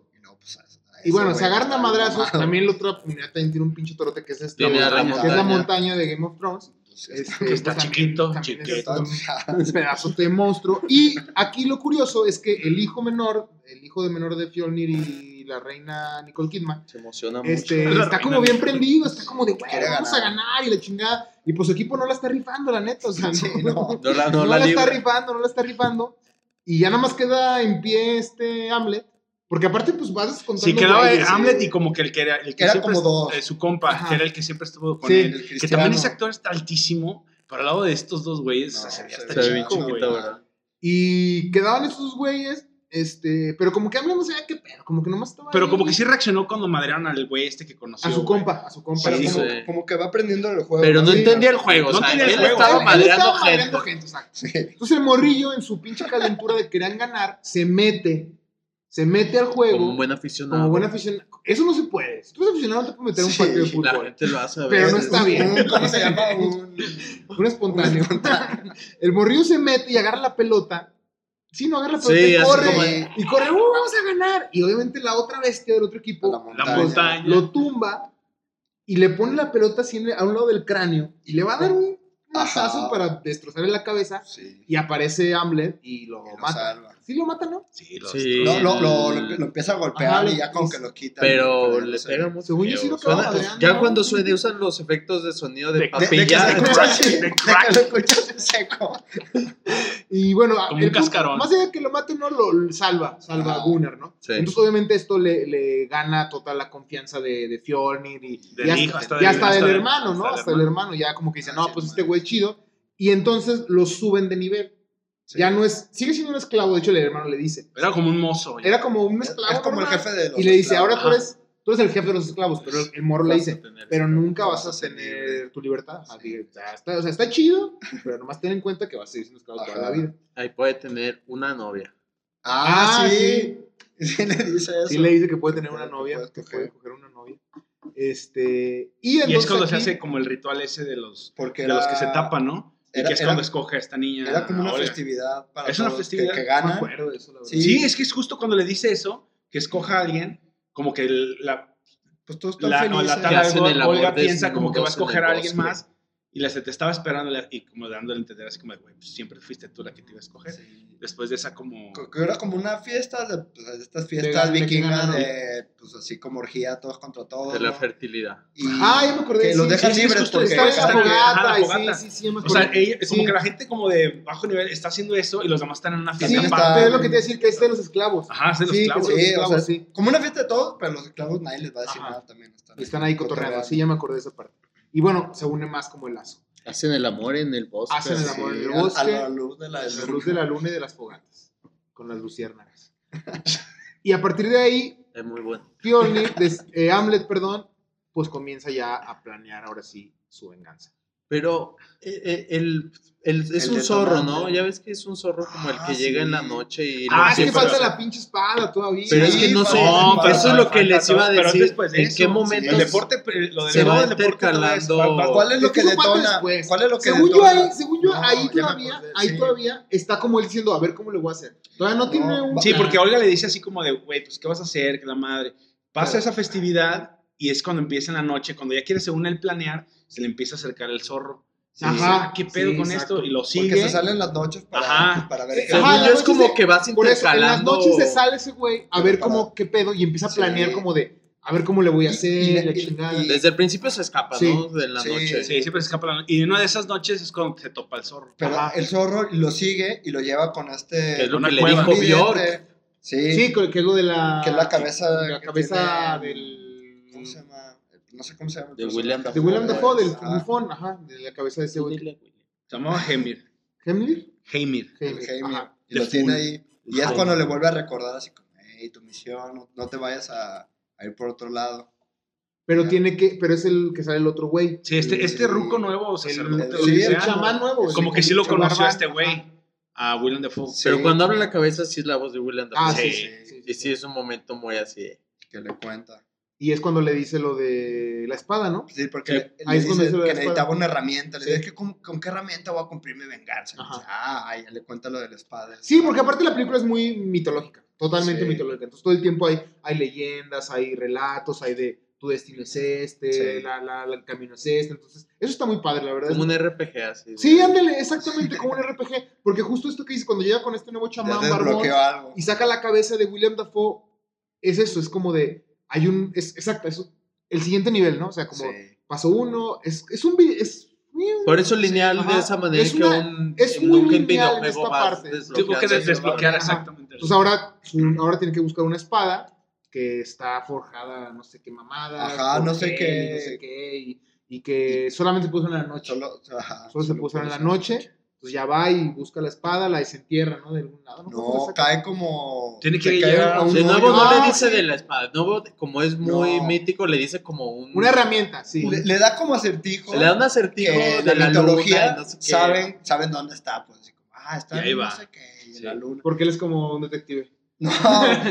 Y pues bueno, se agarran a madrazos. También la otra comunidad también tiene un pinche torote que es este, Tiene a la que es la montaña. montaña de Game of Thrones. Pues, Este, Que está pues, también- chiquito, también es chiquito. un- pedazo de monstruo. Y aquí lo curioso es que el hijo menor, el hijo de menor de Fjolnir y la reina Nicole Kidman, Se emociona este, mucho. Está como bien prendido, está como de, güey, vamos a ganar. y la chingada. Y pues su equipo no la está rifando, la neta, o sea, Sí, no, no. No la, no no la la está rifando, no la está rifando. Y ya nada más queda en pie este Hamlet. Porque aparte, pues vas contando. Sí, quedaba güeyes. Hamlet y como que el que era, el que Era siempre como dos. eh, su compa, Ajá. que era el que siempre estuvo con Sí, él. el Que también ese actor está altísimo, pero al lado de estos dos güeyes No, o sea, se veía hasta Se chico, güey. chiquito, ¿verdad? Y quedaban esos güeyes. Este, pero como que Hamlet no sabía qué pedo, como que nomás estaba. Pero ahí como que sí reaccionó cuando madrearon al güey este que conoció. A su güey. compa, a su compa. Sí, como, como que va aprendiendo el juego. Pero no Sí. entendía el juego. No o sea, entendía el él juego. estaba Él madreando estaba gente. madreando gente, exacto. Sí. Entonces el morrillo, en su pinche calentura de querer ganar, se mete. Se mete al juego. Como un buen aficionado. como buen aficionado. Eso no se puede. Si tú eres aficionado, no te puedes meter un partido de La fútbol. gente lo hace a ver. Pero no está bien. Un- ¿Cómo se llama? Un... Un espontáneo. el morrillo se mete y agarra la pelota. Sí, no agarra la pelota Sí, y así corre. como- Y corre, ¡uh, vamos a ganar! Y obviamente la otra bestia del otro equipo la La montaña. lo tumba y le pone la pelota así a un lado del cráneo y le va a dar un Ajá. para destrozarle la cabeza Sí. y aparece Hamlet y lo Y lo mata. salva. Sí lo mata, ¿no? Sí, los Sí. Lo, lo, lo, lo- lo empieza a golpear Ajá, y ya como que lo quita. Pero ya le no pega mucho. Según yo sí lo acaba Suena- ya cuando suene usan los efectos de sonido de, De- De, de que papilla. De de crack. lo escuchas en seco. Y bueno, Como el un cascarón. más allá de que lo mate, no lo lo salva, salva Ah, a Gunnar, ¿no? sí. Entonces, obviamente, esto le, le gana total la confianza de, de Fjolnir y, Del y hasta, del- hermano, ¿no? hasta el hermano. ya como que dice, no, pues este hermano. Güey chido. Y entonces lo suben de nivel. Sí. Ya no es, sigue siendo un esclavo, de hecho, el hermano le dice. Era como un mozo. güey. Era como un Es, esclavo. es como el jefe de los Y le dice, esclavos. ahora tú eres, tú eres el jefe de los esclavos, pero el, morro le dice, pero nunca vas a tener tu libertad. Sí. Sea, está, o sea, está chido, pero nomás ten en cuenta que vas a seguir siendo esclavo toda Ajá. la vida. Ahí puede tener una novia. Ah, Ah, sí. Sí le dice eso. Sí le dice que puede tener una novia, que puede coger una novia. Este, y Y es cuando se aquí- hace como el ritual ese de los, Porque de los que se tapan, ¿no? Y era- que es era- cuando escoge a esta niña. Era como una a Olga. festividad para Es una festividad. que, que No me ganan. acuerdo de eso, la verdad. Sí. Sí, es que es justo cuando le dice eso, que escoja a alguien, como que el- la, pues todos están la, felices. la Que tal Olga, piensa como que va a escoger a alguien bosque. más y la se te estaba esperando y como dándole a entender así como, de, güey, pues siempre fuiste tú la que te iba a escoger. Sí. Después de esa como... Co- que era como una fiesta de, pues, de estas De fiestas de vikingas ganaron. de, pues así como orgía, todos contra todos. De la ¿no? fertilidad. Y Ah, ya me acordé. que sí, los dejan sí, sí, libres porque Está en Está la fogata, fogata. sí, sí, sí, ya me O sea, ella- como Sí. que la gente como de bajo nivel está haciendo eso y los demás están en una Sí, fiesta está- aparte. Pero es lo que te iba a decir, que es de los esclavos. Ajá, es de los Sí, clavos. que Sí, los o sea, esclavos, sí. como una fiesta de todos, pero los esclavos nadie les va a decir Ajá. nada también. Están, Y están ahí cotorreando. Sí, ya me acordé de esa parte. Y bueno, se une más como el lazo. Hacen el amor en el bosque. Hacen el amor en el bosque. A, la luz de la, A la luz de la luna y de las fogatas. Con las luciérnagas. y a partir de ahí, Es muy bueno. Des- eh, Hamlet, perdón, pues comienza ya a planear ahora sí su venganza. Pero eh, eh, el, el- es El un zorro. ¿no? Ya ves que es un zorro como el Ah, que llega en la sí. noche y... Ah, Ah, es que sí, falta pero- la pinche espada todavía. Pero es Sí, que no sé, falta- eso es lo que les iba a Pero decir. después de ¿En eso. qué momento El deporte, pero lo del se va del deporte intercalando- ¿Cuál es lo que detona? después. ¿Cuál es lo que Según yo detona? ahí, según yo, No, ahí todavía, ahí sí. todavía está como él diciendo, a ver cómo le voy a hacer. Todavía no tiene No, un va- Sí, plan. porque Olga le dice así como de, güey, pues, ¿qué vas a hacer? Que la madre. Pasa esa festividad y es cuando empieza en la noche, cuando ya quiere según él planear, se le empieza a acercar el zorro. Sí, Ajá. Dice, ¿qué pedo sí, con exacto. esto? Y lo Porque sigue. se salen las noches para, Ajá. pues, para ver qué ajá, es como noches que vas Por eso, en las intercalando... noches se sale ese güey a ver cómo, qué pedo, y empieza a Sí. planear como de, a ver cómo le voy a hacer, y le- la y- chingada. y- Desde el principio se escapa, Sí. ¿no? De la Sí. noche. Sí, siempre se escapa la noche. Y en una de esas noches es cuando se topa el zorro. Pero Ajá. el zorro lo sigue y lo lleva con este. Que es lo que le cueva. dijo. Bjork. Sí. Sí, que que es lo de la... Que es la cabeza La cabeza tiene- del... ¿Cómo se llama? No sé cómo se llama. el De. William De William Dafoe, del Ajá. bufón, ajá, de la cabeza de ese güey. Se llamaba Heimir, Jaime, ajá. Y lo tiene ahí. Y es cuando le vuelve a recordar así como, hey, tu misión, no, te vayas a, ir por otro lado. Pero tiene que, pero es el que sale el otro güey. Sí, este, este ruco nuevo, El, sacerdote, el- sea, chamán nuevo. Como que sí lo conoció este güey, a William Dafoe. Sí. Pero cuando abre la cabeza sí es la voz de William Ah, Dafoe. sí, Sí. sí, sí, Y sí es un momento muy así. Que le cuenta. Y es cuando le dice lo de la espada, ¿no? Sí, porque Sí. le- le Ahí es cuando dice que necesitaba una herramienta. Le Sí. dice, "Es que ¿con, ¿con qué herramienta voy a cumplir mi venganza? Dice, ah, ya le cuenta lo de la espada. Sí, porque aparte la película es muy mitológica, totalmente Sí. mitológica. Entonces todo el tiempo hay, hay leyendas, hay relatos, hay de tu destino es este, Sí. la, la- la- el camino es este. Entonces, eso está muy padre, la verdad. Como un RPG así. Sí, ándale, exactamente como un RPG. Porque justo esto que dice, cuando llega con este nuevo chamán barbón algo. y saca la cabeza de William Dafoe, es eso, es como de, hay un, es, exacto, es el siguiente nivel, ¿no? O sea, como Sí. paso uno, es, es un, es, Por eso lineal Ajá. de esa manera Es que una- un, es muy un lineal en esta parte. Tengo que desbloquear Ajá. exactamente. Entonces ahora, su- ahora tiene que buscar una espada que está forjada, no sé qué mamada. Ajá, no sé qué. No sé qué, y, y que solamente se puso en la noche. Solo, Solo, ajá, se puso en la noche. Entonces ya va y busca la espada, la desentierra, ¿no? De algún lado. No, ¿Cómo la No, cae como. Tiene que llegar a un De nuevo no Ah, le dice sí. de la espada. De nuevo, como es muy No. mítico, le dice como un. Una herramienta, sí. Le, le da como acertijo. Le da un acertijo que de la la mitología luna y no sé qué. saben, saben dónde está. Pues así como, ah, está Y ahí en no va. sé qué, y en Sí. la luna. Porque él es como un detective. No,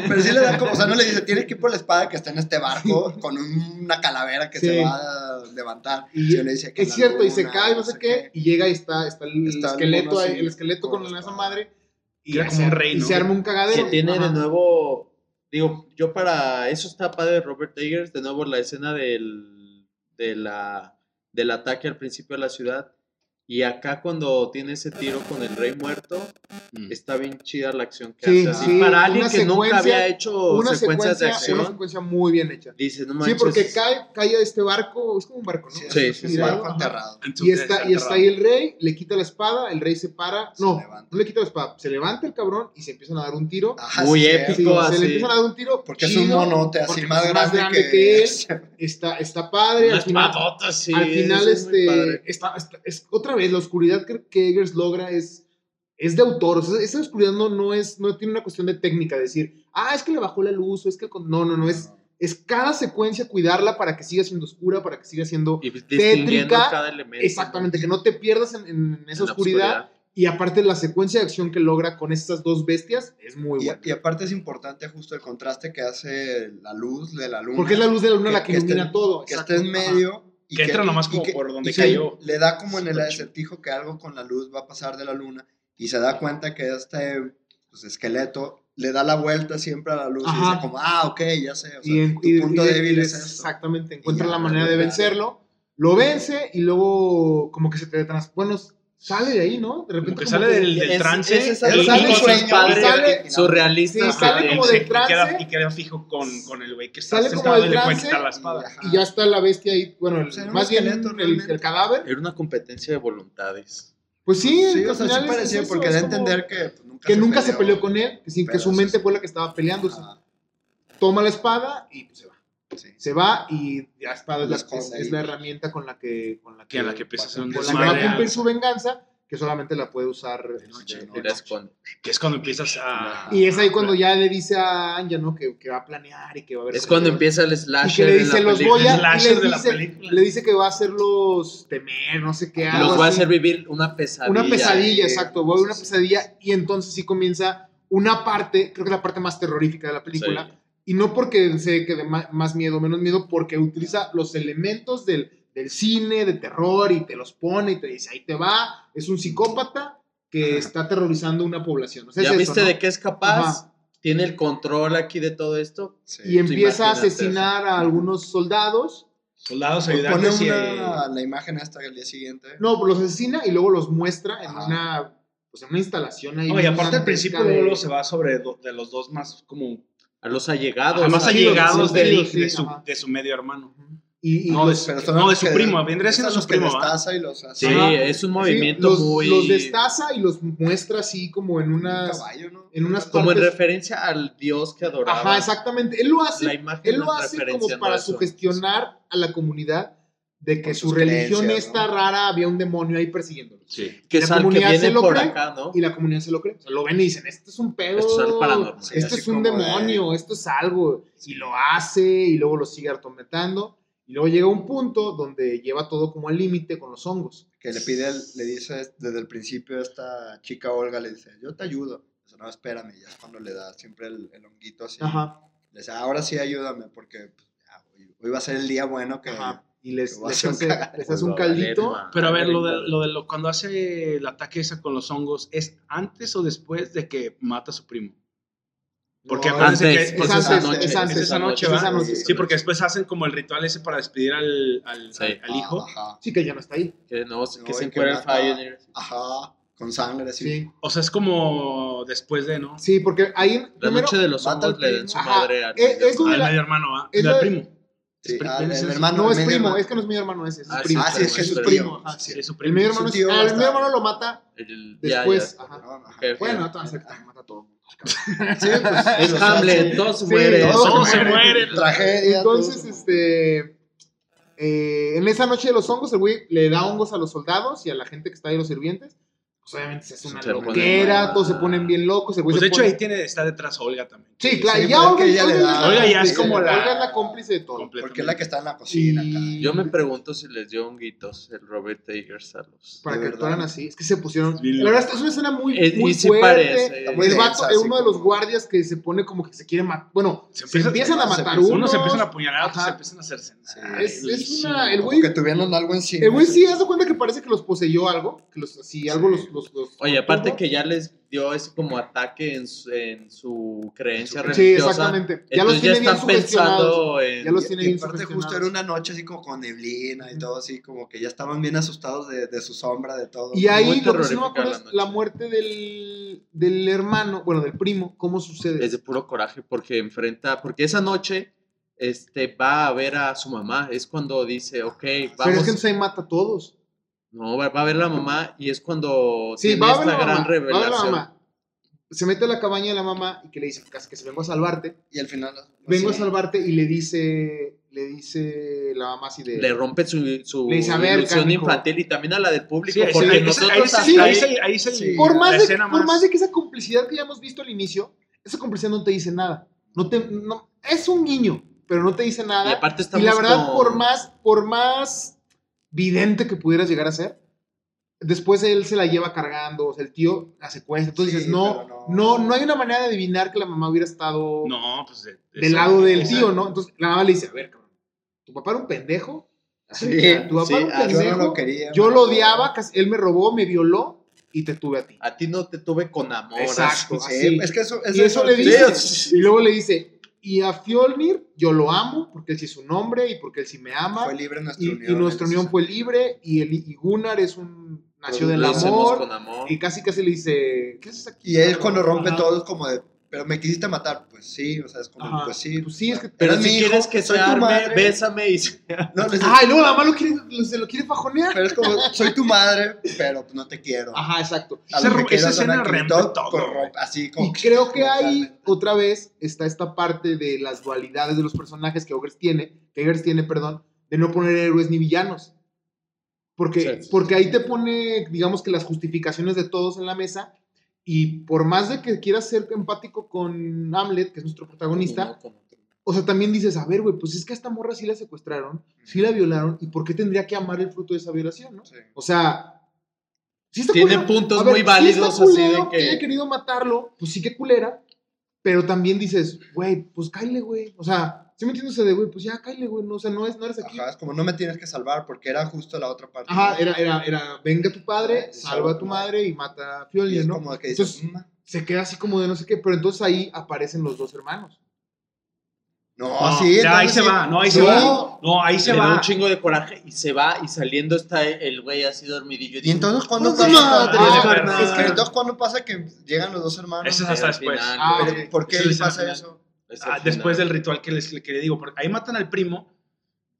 pero sí le dan como, o sea, no le dice, tienes que ir por la espada que está en este barco con un- una calavera que Sí. se va a levantar. Y Sí, le dice que es cierto, y se cae, no sé qué, y llega y está, está el Está el esqueleto mono ahí, el esqueleto con esa madre. Y era como un rey, se arma un cagadero. Que tiene Ajá. de nuevo. Digo, yo para. Eso está padre de Robert Eggers. De nuevo la escena del. De la, del ataque al principio de la ciudad. Y acá cuando tiene ese tiro con el rey muerto, Mm. está bien chida la acción que Sí, hace. Así, sí, para alguien una que nunca había hecho Una secuencias secuencia, de una acción, secuencia muy bien hecha. dice, no Sí, manches. porque cae, cae a este barco, es como un barco, ¿no? Sí, Sí, sí, un sí. barco enterrado. Y está, y está ahí el rey, le quita la espada, el rey se para, Se no, levanta. no le quita la espada, se levanta el cabrón y se empiezan a dar un tiro. Ajá, Muy sí, épico, Sí, así. se le empiezan a dar un tiro. Porque es un chido, monote así más grande, grande que, que él. Está, está padre. Una Al final, sí, al final este, es, otra vez, la oscuridad que, que Eggers logra es, es de autor. O sea, esa oscuridad no, no, es, no tiene una cuestión de técnica, decir, ah, es que le bajó la luz, o es que... con-". No, no, no, es, es cada secuencia cuidarla para que siga siendo oscura, para que siga siendo... Y distinguiendo tétrica, cada elemento. Exactamente, que no te pierdas en, en esa en oscuridad. Y aparte la secuencia de acción que logra con estas dos bestias es muy Y, buena. y aparte es importante justo el contraste que hace la luz de la luna. Porque es la luz de la luna que- la que, que esté- ilumina todo. que esté en Ajá. medio. Y Que entra nomás como que- por donde que cayó. Le da como en el acertijo que algo con la luz va a pasar de la luna. Y se da cuenta que este pues, esqueleto le da la vuelta siempre a la luz y dice como, ah, ok, ya sé. O sea, y, tu y- punto y- débil es es- esto. Exactamente, encuentra ya, la manera de vencerlo, lo vence y luego como que se teletransporta. Bueno, sale de ahí, ¿no? De repente Como que como sale que- del, del Es- trance es sale y sueño, padres sale- Surrealista. Sí, sale y- como del y queda, trance. y queda fijo con, con el güey que está Sale como sentado del y le puede trance la espada. Y ya está la bestia ahí, bueno, el- O sea, era un más bien el, cadáver. Era una competencia de voluntades. Pues sí, Sí, o sea, sí parecía, eso, porque da a entender que pues, nunca, que nunca se peleó con él, que, sí, que su mente fue la que estaba peleándose. Toma la espada y pues, se va. Sí. Se va y la espada es La es, es herramienta con la que, con la Que a la que empieza a hacer un con la que va a cumplir su venganza, que solamente la puede usar De noche, esconde. Que es cuando empiezas a... Y es ahí cuando ya le dice a Anja, ¿no? Que, que va a planear y que va a haber. Es cuando empieza el Y slasher. que le en dice, la los voy a. y dice-. Le dice que va a hacerlos temer, no sé qué. algo Los voy a hacer vivir una pesadilla. Una pesadilla, eh, exacto. Voy a una pesadilla y entonces sí comienza una parte, creo que la parte más terrorífica de la película. Sí. Y no porque se quede más miedo o menos miedo, porque utiliza los elementos del, del cine, de terror, y te los pone y te dice, ahí te va, es un psicópata que Ajá. está aterrorizando una población. O sea, ¿Ya es eso, viste ¿no? de qué es capaz? Ajá. ¿Tiene el control aquí de todo esto? Sí. Y empieza a asesinar a algunos soldados. Soldados Pone ayudantes y... una, la imagen hasta el día siguiente. No, los asesina y luego los muestra en Ajá. una, pues en una instalación ahí. No, y aparte al principio de- luego, luego se va sobre do- de los dos más como... A los allegados. Jamás sí, allegados los de, tíos, sí, de su, de su medio hermano. Y, y No, los, Pero son No, de los su que- primo, vendría siendo su los que primo, ¿va? destaza y los hace. Sí, Ajá. es un sí, movimiento los, muy. los destaza y los muestra así como en Un unas... caballo, ¿no? en unas Como en referencia al dios que adoraba. Ajá, exactamente. Él lo hace, La imagen él lo hace como para sugestionar a la comunidad de que su religión creencias, está ¿no? rara, había un demonio ahí persiguiéndolo. Sí. Que la es al que comunidad se viene lo por cree acá, ¿no? Y la comunidad se lo cree. O sea, lo ven y dicen, esto es un pedo. Esto es algo paranormal. Sí, esto es un como de- demonio, esto es algo. Y lo hace y luego lo sigue artometando. Y luego llega un punto donde lleva todo como al límite con los hongos. Que le pide, le dice desde el principio a esta chica Olga, le dice, yo te ayudo. Dice, no, espérame, ya es cuando le da siempre el, el honguito así. Ajá. Le dice, ahora sí ayúdame, porque pues, ya, hoy, hoy va a ser el día bueno que... Ajá. Y les, les hace, les hace un Pues caldito. Pero a ver, lo de, lo de lo, cuando hace el ataque esa con los hongos, ¿es antes o después de que mata a su primo? Porque No, antes, que es es, antes, esa noche, es antes, es esa noche, es esa noche. Sí, porque después hacen como el ritual ese para despedir al, al, Sí. al- al hijo. Ajá, Sí, que ya no está ahí. Que no, que No, se que encuentra el mata- Pioneer. ajá, con sangre así. Sí. O sea, es como después de, ¿no? Sí, porque ahí. La primero- noche de los hongos al le den su madre al es- es medio hermano. medio hermano, ¿va? es No, al primo. Sí, ah, el, el hermano. No, el es primo, hermano. es que no es mi hermano ese, es Ah, sí, primo. Ah, sí, es que es su primo. ajá. Sí, es su El primo. medio hermano, tío está- medio hermano lo mata El- ya, después. ya. Ajá. No, ajá. Que- Bueno, no te vas a hacer, mata a todo. Sí, pues, Es o sea, Hamlet, todos mueren. todos se mueren. mueren. Tragedia. Entonces, todo. este. eh, en esa noche de los hongos, el güey le da hongos a los soldados y a la gente que está ahí, los sirvientes. Pues obviamente se hace una Se loquera, todos se ponen bien locos. El güey Pues se de hecho pone- ahí tiene, está detrás Olga también. Sí, claro, Sí, ya Olga, le da- es Olga ya es como la- Olga es la cómplice de todo. Porque es la que está en la cocina acá. Yo me pregunto si les dio honguitos el Robert Eggers a los. Para que actuaran así. Es que se pusieron. Bien La verdad, es una escena muy, Es- muy fuerte. parece. El vato densa, es así uno de los guardias que se pone como que se quiere matar. Bueno, Se se, empieza- empiezan a matar unos. Unos se empiezan a apuñalar, otros se empiezan a hacer. Es, es una. El Como güey. que tuvieron algo encima. El güey sí, haz de cuenta que parece que los poseyó algo. Que los, si algo los. Los, los Oye, aparte que ya les dio ese como ataque en su, en su creencia Sí, Sí, religiosa. exactamente. Ya los ya tiene bien están sugestionados. pensando en. Ya los tiene y bien aparte justo era una noche así como con neblina y todo así, como que ya estaban bien asustados de, de su sombra, de todo. Y ahí lo que sí no me acuerdo la es la muerte del, del hermano, bueno, del primo, ¿cómo sucede? Es de puro coraje porque enfrenta. Porque esa noche este, va a ver a su mamá. Es cuando dice, ok, Pero es vamos. que entonces ahí mata a todos. No, va, va a ver la mamá y es cuando Sí, tiene va a ver esta la gran mamá. Va a ver la revelación. mamá. Se mete a la cabaña de la mamá y que le dice casi que se vengo a salvarte. Y al final. Vengo a salvarte y le dice, le dice la mamá así de... Le rompe su, su Le dice, a ver, ilusión canijo. infantil y también a la del público. Sí, porque ahí- nosotros ahí- por, la más de, por más- más de que esa complicidad que ya hemos visto al inicio, esa complicidad no te dice nada. No te, no, es un niño, pero no te dice y nada. aparte Y, la verdad, con- por más, por más vidente que pudieras llegar a ser, después él se la lleva cargando, o sea, el tío la secuestra. Entonces Sí, dices, no, no, no. no hay una manera de adivinar que la mamá hubiera estado No, pues. de- del eso- lado del eso- tío, ¿no? Entonces la mamá le dice, a ver, cabrón, tu papá era un pendejo. Sí, tu papá sí, era un ah, yo no Yo no pendejo. lo quería. Yo lo odiaba, casi- él me robó, me violó y te tuve a ti. A ti no te tuve con amor. Exacto. Sí, así. es que eso, es Y eso le dice, y luego le dice, y a Fjolnir yo lo amo porque él sí es un hombre y porque él sí me ama. fue libre nuestra y, unión. y nuestra unión fue libre y, el, y Gunnar es un nació del amor con amor. y casi casi le dice ¿qué haces aquí? Y él cuando rompe Ajá. todo es como de, pero me quisiste matar, pues sí, o sea, es como, Ajá. pues sí. Pues sí, es que- Pero si mi hijo, quieres que soy se tu arme, madre. bésame y se- No, le dice, Ah, y luego la mamá lo quiere, se lo quiere fajonear. pero es como, soy tu madre, pero no te quiero. Ajá, exacto. A Ese lo que ro- quieras, esa escena todo, todo, así como... Y creo que ahí otra vez está esta parte de las dualidades de los personajes que Eggers tiene, que Eggers tiene, perdón, de no poner héroes ni villanos. Porque, Sí, sí, porque ahí te pone, digamos que las justificaciones de todos en la mesa. Y por más de que quieras ser empático con Hamlet, que es nuestro protagonista, o sea, también dices, a ver, güey, pues es que a esta morra sí la secuestraron, sí la violaron, ¿y por qué tendría que amar el fruto de esa violación, no? Sí. O sea, sí está Tiene culero. puntos ver, muy sí válidos está así de que... haya querido matarlo, pues sí que culera, pero también dices, güey, pues cáile, güey. O sea, sí me entiendes de, güey, pues ya cáile, güey, no, o sea, no, es, no eres aquí. Ajá, es como no me tienes que salvar porque era justo la otra parte. Ajá, era, era, era, venga tu padre, salva a tu madre y mata a Y Fioli, es ¿no? como que dices, Entonces, "Mm, se queda así como de no sé qué, pero entonces ahí aparecen los dos hermanos. no, No, sí, ya ahí se sí. va, no, ahí se va. No, ahí se le da va. un chingo de coraje y se va y saliendo está el güey así dormidillo. Y entonces, ¿cuándo pasa? madre, Ah, carnal. es que entonces, ¿cuándo pasa que llegan los dos hermanos? Eso es hasta después. Ah. ¿Por qué pasa eso? Ah, después del ritual que les que le digo, porque ahí matan al primo,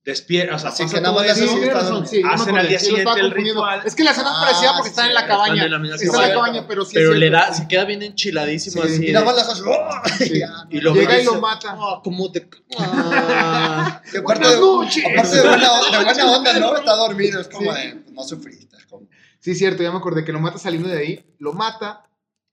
despierta, o sea, Así pasa que nada más eso, hacen Sí, razón, sí. Hacen acordé, al día sí, siguiente el ritual. Es que la escena Ah, parecía porque están en la sí, cabaña. están en la Está en la cabaña. pero sí Pero le da, se queda bien enchiladísimo Sí, así. Y de- nada más las hace, ¡oh! Sí. Y lo Llega y lo mata. "Ah, ¿cómo te.? Ah". Que aparte Buenas de- noches. Aparte de buena, de buena onda, ¿no? Está dormido, es como Sí. de, pues, no sufriste. es como- Sí, cierto, ya me acordé que lo mata saliendo de ahí. Lo mata.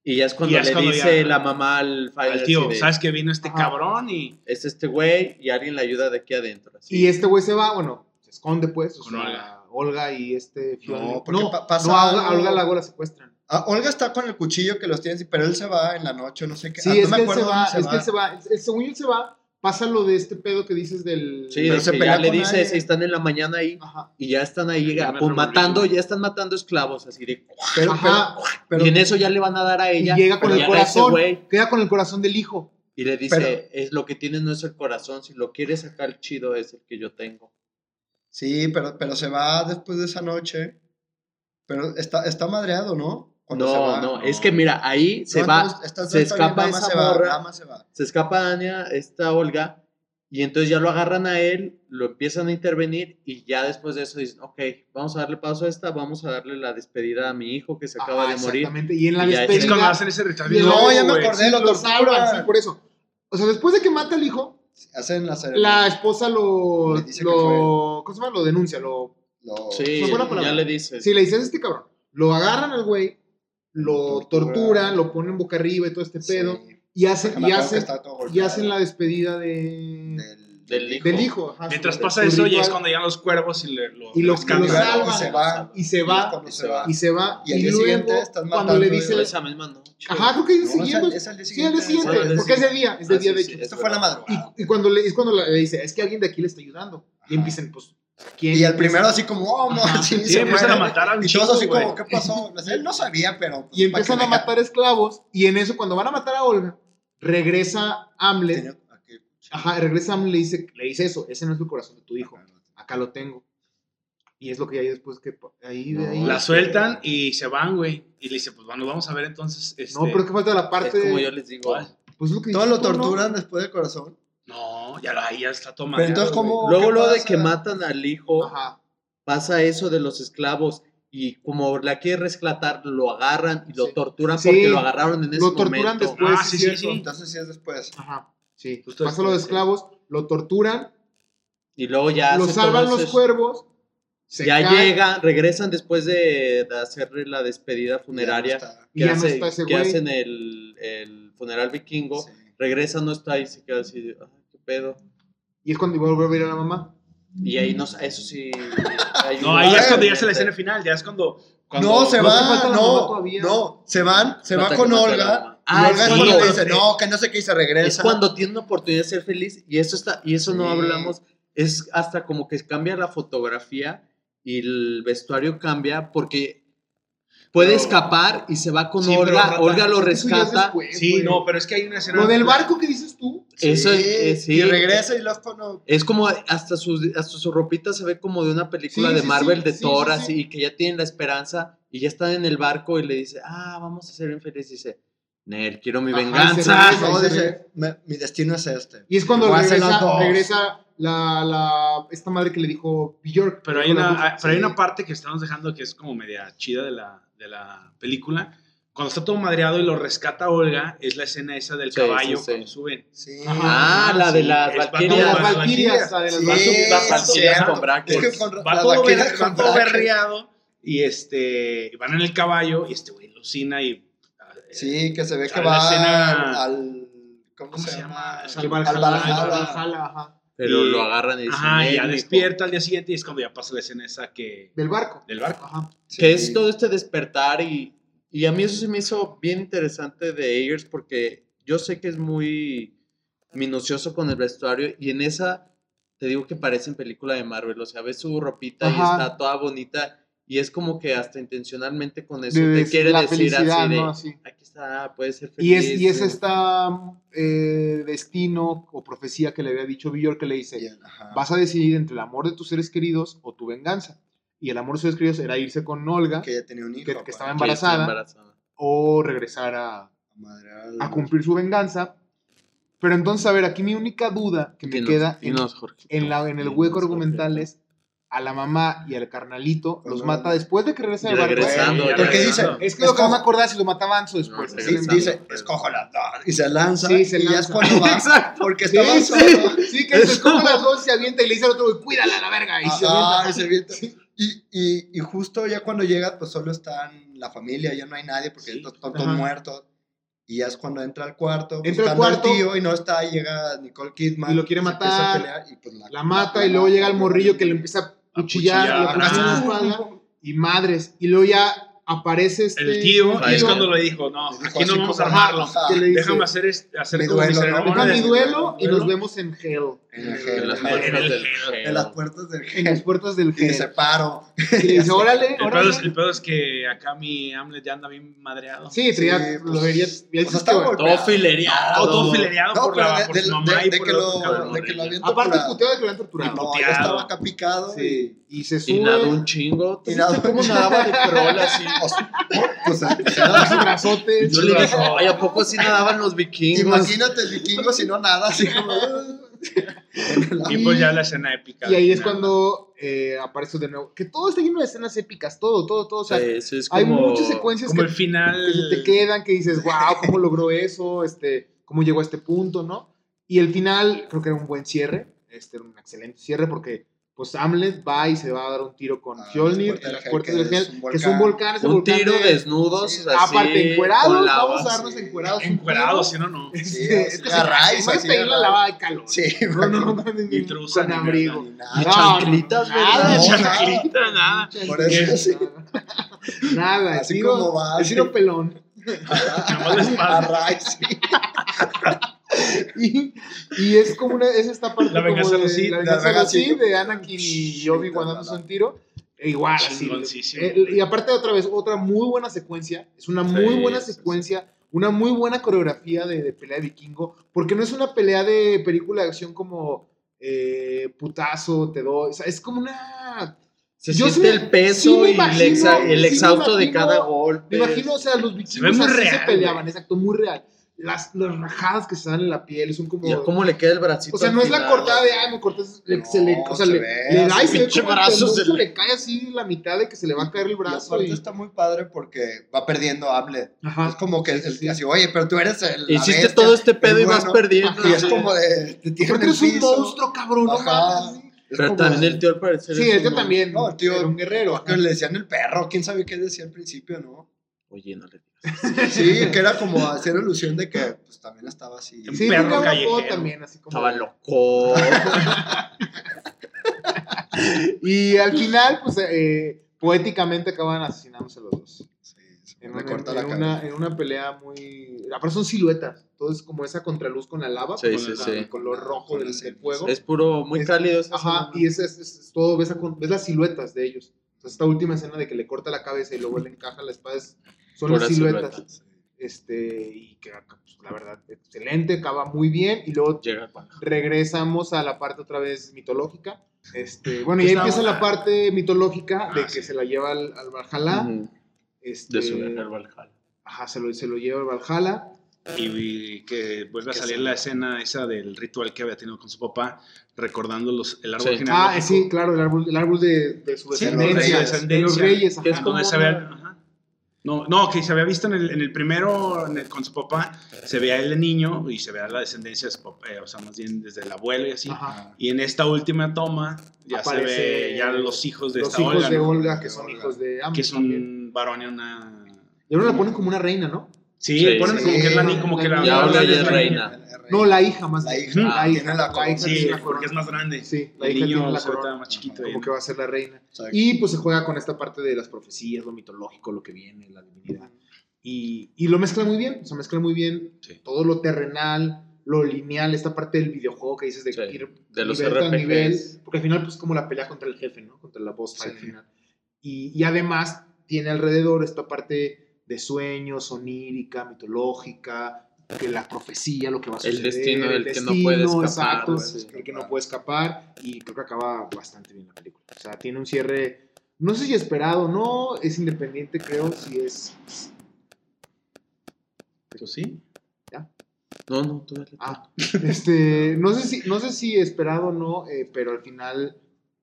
Y ya es cuando ya es le cuando dice ya- la mamá al al tío, de, sabes que vino este Ajá. cabrón y Es este güey y alguien le ayuda de aquí adentro. así. Y este güey se va, bueno, se esconde pues. O Con sea, Olga. Olga y este. No, porque pa- pasa no, a Olga, a algo- Olga la secuestran. Ah, Olga está con el cuchillo que los tiene, pero él se va en la noche, no sé qué. Sí, Ah, es no me que él se va, es que él se va. El- Según él se va, pasa lo de este pedo que dices del... Sí, Pero de se que pelea ya le con dice, alguien. si están en la mañana ahí Ajá. y ya están ahí Ya pues, matando, ya están matando esclavos, así de. Pero, Ajá. pero, pero- y en eso ya le van a dar a Y ella. llega con el corazón. Queda con el corazón del hijo. y le dice, Pero- es lo que tienes no es el corazón, si lo quieres sacar chido es el que yo tengo. sí, pero, pero se va después de esa noche. Pero está, está madreado, ¿no? Cuando no, se va. no, es que mira, ahí se No, va, está- se escapa esa se morra. Se va. se escapa Anya, esta Olga, y entonces ya lo agarran a él, lo empiezan a intervenir, y ya después de eso dicen, ok, vamos a darle paso a esta, vamos a darle la despedida a mi hijo que se acaba Ajá, de morir. Exactamente. Y en la Y ya es cuando despedida... hacen ese luego, No, ya me acordé, lo torturan. sí, por eso. O sea, después de que mata al hijo, Hacen la ceremonia. la esposa lo... Dice lo ¿Cómo se llama? Lo denuncia, lo... Lo- Sí, ya le dice. Sí, le dices este cabrón. Lo agarran al güey, lo Torturan. torturan, lo ponen boca arriba y todo este pedo. sí. Y hacen, Me y todo y hacen la despedida de... Del, Del hijo. Del hijo. ajá, Mientras pasa su eso, ya es cuando llegan los cuervos y le, lo, Y lo- lo salvan. se va. Y se Y va, cuando y se va. y se va. Y al día siguiente luego, están cuando le y- dice... Esa misma noche. Ajá, creo que es el No, siguiente. es al día Sí, al día siguiente. siguiente. Porque es de siguiente. día, es de Ah, día sí, de sí, hecho. es Esto fue la madrugada. Y, y cuando le, es cuando le dice, es que alguien de aquí le está ayudando. Y empiezan, pues, ¿quién? Y al primero así como, oh, no, sí, Sí, se empiezan muere. a matar a un Y todos así como. ¿qué pasó? Él no sabía, pero... pues, Y empiezan a matar esclavos. Y en eso, cuando van a matar a Olga, regresa Hamlet. Ajá, regresa Hamlet y le dice, le dice eso. Ese no es el corazón de tu hijo. Acá lo tengo. Y es lo que hay después que... Ahí, de ahí. La sueltan y se van, güey. Y le dice, pues bueno, vamos a ver entonces. Este... No, pero que falta la parte... Es como yo les digo. ¿Cuál? Pues es lo que Todos dices lo tú, ¿no? torturan después del corazón. No, ya, ahí ya está tomando. Pero entonces, ¿cómo? Luego, ¿qué luego de que matan al hijo, Ajá. pasa eso de los esclavos. Y como la quiere rescatar, lo agarran y lo Sí. torturan Sí. porque lo agarraron en ese Lo torturan momento. después. Ah, sí, sí, sí. Entonces sí es después. Ajá. Sí. Justo Pasa lo de después, sí. esclavos, lo torturan, Y luego ya lo salvan los cuervos. se Ya cae, llegan, regresan después de, de hacerle la despedida funeraria. Ya no está. Que ya no hace- está ese que hacen el, el funeral vikingo. Sí. Regresa, no está y se queda así, de, "Ay, qué pedo. Y es cuando vuelve a ver a la mamá. Y ahí no, eso sí. No, ahí es cuando ya es la escena final. Ya es cuando. cuando No, se no va, no, no, se van, se va con Olga. Ah, Olga es es cuando dice, no, que no sé qué, y se regresa. Es cuando tiene una oportunidad de ser feliz y eso está y eso no Sí. hablamos es hasta como que cambia la fotografía y el vestuario cambia porque puede Pero- escapar y se va con Sí, pero Olga. Olga lo es rescata. después, Sí, güey. no, pero es que hay una escena. Lo del barco que dices tú. Eso es- eh, sí. Y regresa y luego cuando... Es como hasta su, hasta su ropita se ve como de una película Sí, de sí, Marvel sí, de sí, Thor, sí, así, sí. y que ya tienen la esperanza y ya están en el barco y le dice, ah, vamos a ser infelices. Dice, Nel, quiero mi Ajá, venganza. regresa. No, dice, "Me- mi destino es este. Y es cuando regresa, regresa la, la, esta madre que le dijo Bjork. Pero hay, una, pero hay sí. una parte que estamos dejando que es como media chida de la, de la película. Cuando está todo madreado y lo rescata Olga, es la escena esa del Sí, caballo sí, sí. cuando suben. Ajá. Ah, la de Sí, las Valquirias. las Valquirias. la de las Valquirias. con brackets. Es que con- Va las todo, ver- con va todo berreado y este, van en el caballo y este güey alucina y... eh, Sí, que se ve que va escena- al... ¿Cómo, ¿Cómo se, se llama? Al Al Valhalla, Valhalla. al Valhalla, ajá. Pero Y- lo agarran y dicen, Ajá, y ya despierta al día siguiente y es cuando ya pasa la escena esa que... Del barco. Del barco. Ajá. Que es Sí. todo este despertar y, y a mí eso se me hizo bien interesante de Eggers porque yo sé que es muy minucioso con el vestuario y en esa te digo que parece en película de Marvel, o sea, ves su ropita y Ajá. está toda bonita y es como que hasta intencionalmente con eso De- te de quiere la decir así de, ¿no? Así. aquí ser feliz. Y es, y es eh". esta eh, destino o profecía que le había dicho Bjork que le dice, vas a decidir entre el amor de tus seres queridos o tu venganza. Y el amor de tus seres queridos era irse con Olga Que ella tenía un hijo. que- que aparte. estaba embarazada. embarazada. o regresar a, Madre al- a cumplir su venganza. Pero entonces, a ver, aquí mi única duda que me Dinos, queda en, dinos, Jorge. en, la, en el Dinos, hueco Jorge. argumental es a la mamá y al carnalito los mata después de que regresa del barco. Regresando, Porque regresando. dice, Es que lo que no me acordaba si lo mataba antes o después. No, Sí, dice, escojo las dos. Y se lanza. Sí, se y ya es lanza. cuando va. Exacto. Porque Sí, estaba sí, solo. sí, que se escoge las dos, se avienta y le dice al otro, güey, cuídala a la verga. Y se Ajá, avienta. y se avienta. Y, y, y justo ya cuando llega, pues solo están la familia, ya no hay nadie porque Sí. están todos Ajá. muertos. Y ya es cuando entra al cuarto, Entra al cuarto. tío y no está, y llega Nicole Kidman. Y lo quiere matar, pelear, y pues La mata y luego llega el morrillo que le empieza a cuchillar, le espalda y madres. Y luego ya aparece este. El tío, y es cuando le dijo, no, Le dijo aquí no vamos a como, armarlo. Déjame hacer, este- hacer Mi como mi duelo, y nos vemos en Hell. En, el En gel, las en el puertas del en las puertas del En las puertas del Y dice, Hell. paro. Y le dice, órale, El pedo, órale. es, el pedo es que acá mi Hamlet ya anda bien madreado. Sí, lo pues, y golpeado. Todo filereado. Todo, filereado No, por, pero la, por mamá y por de que lo avienta Aparte, puteado de que lo habían torturado. No, ya estaba acá picado. Y se Y nadó un sube. chingo. ¿Tú Y nadó- cómo nadaba de prol así? Pues, Los brazotes. Yo le dije, ay, ¿a poco sí nadaban los vikingos? Imagínate el vikingo si no nada, así como. Y pues ya la escena épica. Y ahí es Nada. cuando eh, aparece de nuevo. Que todo está lleno de escenas épicas, todo, todo, todo. O sea, Sí, hay muchas secuencias Como que, el final. que se te quedan, que dices, wow, ¿cómo logró eso? Este, ¿Cómo llegó a este punto, no? Y el final, creo que era un buen cierre. Este era un excelente cierre porque, pues, Hamlet va y se va a dar un tiro con Ah, Fjolnir en las puertas del Hel, que es es un volcán. ese Un volcán tiro de- desnudos. Sí. así, Aparte, encuerados, lava, vamos a darnos sí. encuerados. Encuerados, si no, no. Sí, así es que agarráis, se- así se peina la lavada de calor. Sí, No, no, no, Ni truza, con ni abrigo. Ni nada. Ni No, chanclitas, nada, No, Chanclita, nada. Por eso sí. Nada, Así como va, sí. pelón. Arraiz, sí. Y, y es como una, es esta parte La venganza como de Sith, la la venganza venganza Sith, de- Anakin y Sí, Obi-Wan la- dándose la- un tiro. E igual, así. Y aparte otra vez, otra muy buena secuencia. Es una muy Sí, buena sí, sí. secuencia, una muy buena coreografía de, de pelea de vikingo, porque no es una pelea de película de acción como eh, putazo, te doy. O sea, es como una... Se Yo siente sí- el peso sí y el, exa- sí el exhausto de imagino- cada golpe. Me imagino, o sea, los vikingos muy así real, se peleaban, exacto, muy real. Las, las rajadas que se dan en la piel son como... Cómo le queda el bracito. O sea, no es la cortada de, ay, me cortas, No, se le, o sea, se le, ve le da y se ve el se se le- le cae así la mitad de que se le va a caer el Y brazo. aparte Y, está muy padre porque va perdiendo Hamlet. Es Ajá. como que el, Sí. así, oye, pero tú eres el. Hiciste bestia, todo este pedo el y vas bueno". perdiendo. Y es como de. Te Porque el eres un monstruo, cabrón, Ajá. Pero también de- el tío al parecer. Sí, el tío también. No, el tío- Era un guerrero. Que le decían el perro, quién sabe qué decía al principio, ¿no? Oye, no le. Sí, que era como hacer ilusión de que pues también estaba así. Un Sí, perro callejero. también, así como. Estaba loco. Y al final, pues, eh, poéticamente acaban asesinándose los dos. Sí, En, me un- corta en- la en cabeza. una, en una pelea muy. Aparte son siluetas. Entonces, como esa contraluz con la lava, Sí, con sí, la- sí. el color rojo del, fuego. es puro, muy Es- cálido. Ajá, y es, es- es todo, ves, a- ves las siluetas de ellos. sea, esta última escena de que le corta la cabeza y luego le encaja la espada es- son Puras las siluetas. siluetas. Este, y que pues, la verdad, excelente, acaba muy bien. Y luego Llega regresamos a la parte otra vez mitológica. Este, bueno, y ahí empieza la parte mitológica de Ah, que sí. se la lleva al, al Valhalla. Este, De su al Valhalla. ajá, se lo, se lo lleva al Valhalla. Y, y que vuelve a salir sí. la escena esa del ritual que había tenido con su papá, recordando los, el árbol Sí. Ah, sí, claro, el árbol, el árbol de, de su Sí, descendencia. de de los reyes. Que es ajá. como donde se había, ajá. No, no, que se había visto en el, en el primero en el- con su papá, se veía él de niño y se veía la descendencia de su papá, eh, o sea, más bien desde el abuelo y así. Ajá. Y en esta última toma ya Aparece se ve ya los hijos de Los esta hijos Olga, de ¿no? Olga, que De son Olga. hijos de ambos que es un varón y una... Y ahora la ponen como una reina, ¿no? Sí, Sí, ponen sí. como que es la como que la... La- es la- reina. No, la hija más La hija, la tiene hija, la la corona. hija Sí, tiene la porque es más grande. Sí, la el hija niño tiene la corona. más chiquito. Como y- que va a ser la reina. Y pues se juega con esta parte de las profecías, lo mitológico, lo que viene, la divinidad. Y, y lo mezcla muy bien, o sea, mezcla muy bien Sí. todo lo terrenal, lo lineal, esta parte del videojuego que dices de Sí, ir de los nivel RPGs. nivel, porque al final pues como la pelea contra el jefe, ¿no? Contra la boss fight Sí. final. Y, y además tiene alrededor esta parte de sueños, onírica, mitológica, que la profecía, lo que va a El suceder. destino del que no puede escapar, Exacto, sí. el que no puede escapar y creo que acaba bastante bien la película. O sea, tiene un cierre, no sé si esperado, no, es independiente, creo, si es... Pues sí. ¿Ya? No, no. Ah, este, no sé si, no sé si esperado o no, eh, pero al final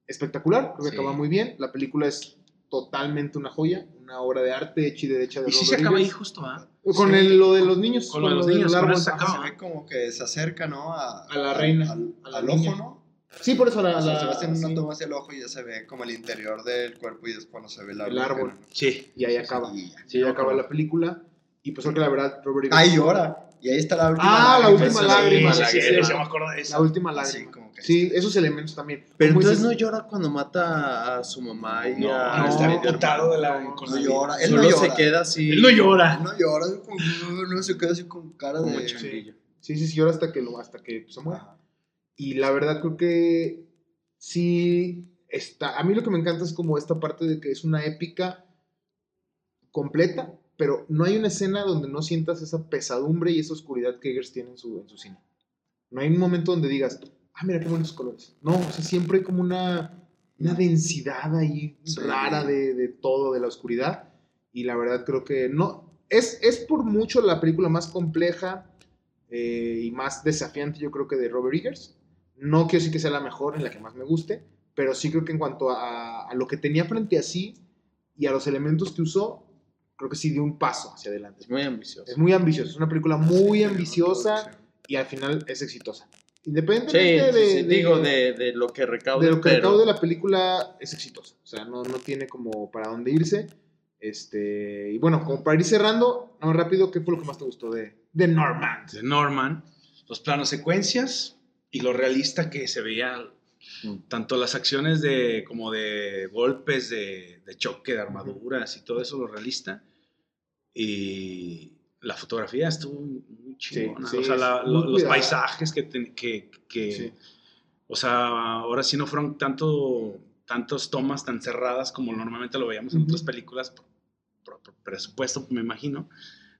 espectacular, creo que Sí. acaba muy bien. La película es totalmente una joya, una obra de arte hecha y derecha de Y sí Robert se acaba ahí justo, ¿ah? Con Sí. el- lo de los niños. Con lo de los niños, árbol. se acaba. se ve como que se acerca, ¿no? A, A la reina, Al, a la al niña. ojo, ¿no? Sí, por eso la, O sea, la- se va haciendo una sí. toma hacia el ojo y ya se ve como el interior del cuerpo y es cuando se ve el árbol. El árbol. Sí. y ahí acaba. Y, Sí, ahí acaba la película. Y pues creo que la verdad, Robert ahí llora. Y ahí está la última Ah, la lágrima. última Sí, lágrima, sí, sí, sí, sí, sí. sí. se me acuerdo de La última lágrima. Como que Sí, esos elementos también. Pero entonces dices- no llora cuando mata a su mamá y No, a no, este está emputado de la... No, No llora. Él Solo no se llora. queda así. Él no llora. No llora, no se queda así con cara Como de. changuillo. Sí, sí, sí, llora hasta que, lo, hasta que se muere. Ajá. Y la verdad creo que sí está. A mí lo que me encanta es como esta parte de que es una épica completa, pero no hay una escena donde no sientas esa pesadumbre y esa oscuridad que Eggers tiene en su, en su cine. No hay un momento donde digas, ah, mira qué bonitos colores. No, o sea, siempre hay como una, una densidad ahí Sí. rara de, de todo, de la oscuridad. Y la verdad creo que no. Es, es por mucho la película más compleja eh, y más desafiante, yo creo que de Robert Eggers. No quiero decir que sea la mejor, en la que más me guste, pero sí creo que en cuanto a, a lo que tenía frente a sí y a los elementos que usó, creo que sí dio un paso hacia adelante. Es muy ambicioso. Es muy ambiciosa, es una película muy ambiciosa y al final es exitosa. Independientemente sí, de, sí, de- digo, de, de lo que recaude. de lo que pero recaude la película, es exitosa. O sea, no, no tiene como para dónde irse. Este, y bueno, como para ir cerrando, más rápido, ¿qué fue lo que más te gustó de, de Norman? de Norman, los planos secuencias y lo realista que se veía, Mm. tanto las acciones de como de golpes, de, de choque, de armaduras y todo eso, lo realista. Y la fotografía estuvo muy chingona. sí, o sea, la- lo- los paisajes que, que, que- Sí. o sea, ahora sí no fueron tanto tantas tomas tan cerradas como normalmente lo veíamos en Ujú. otras películas por, por- por presupuesto, me imagino.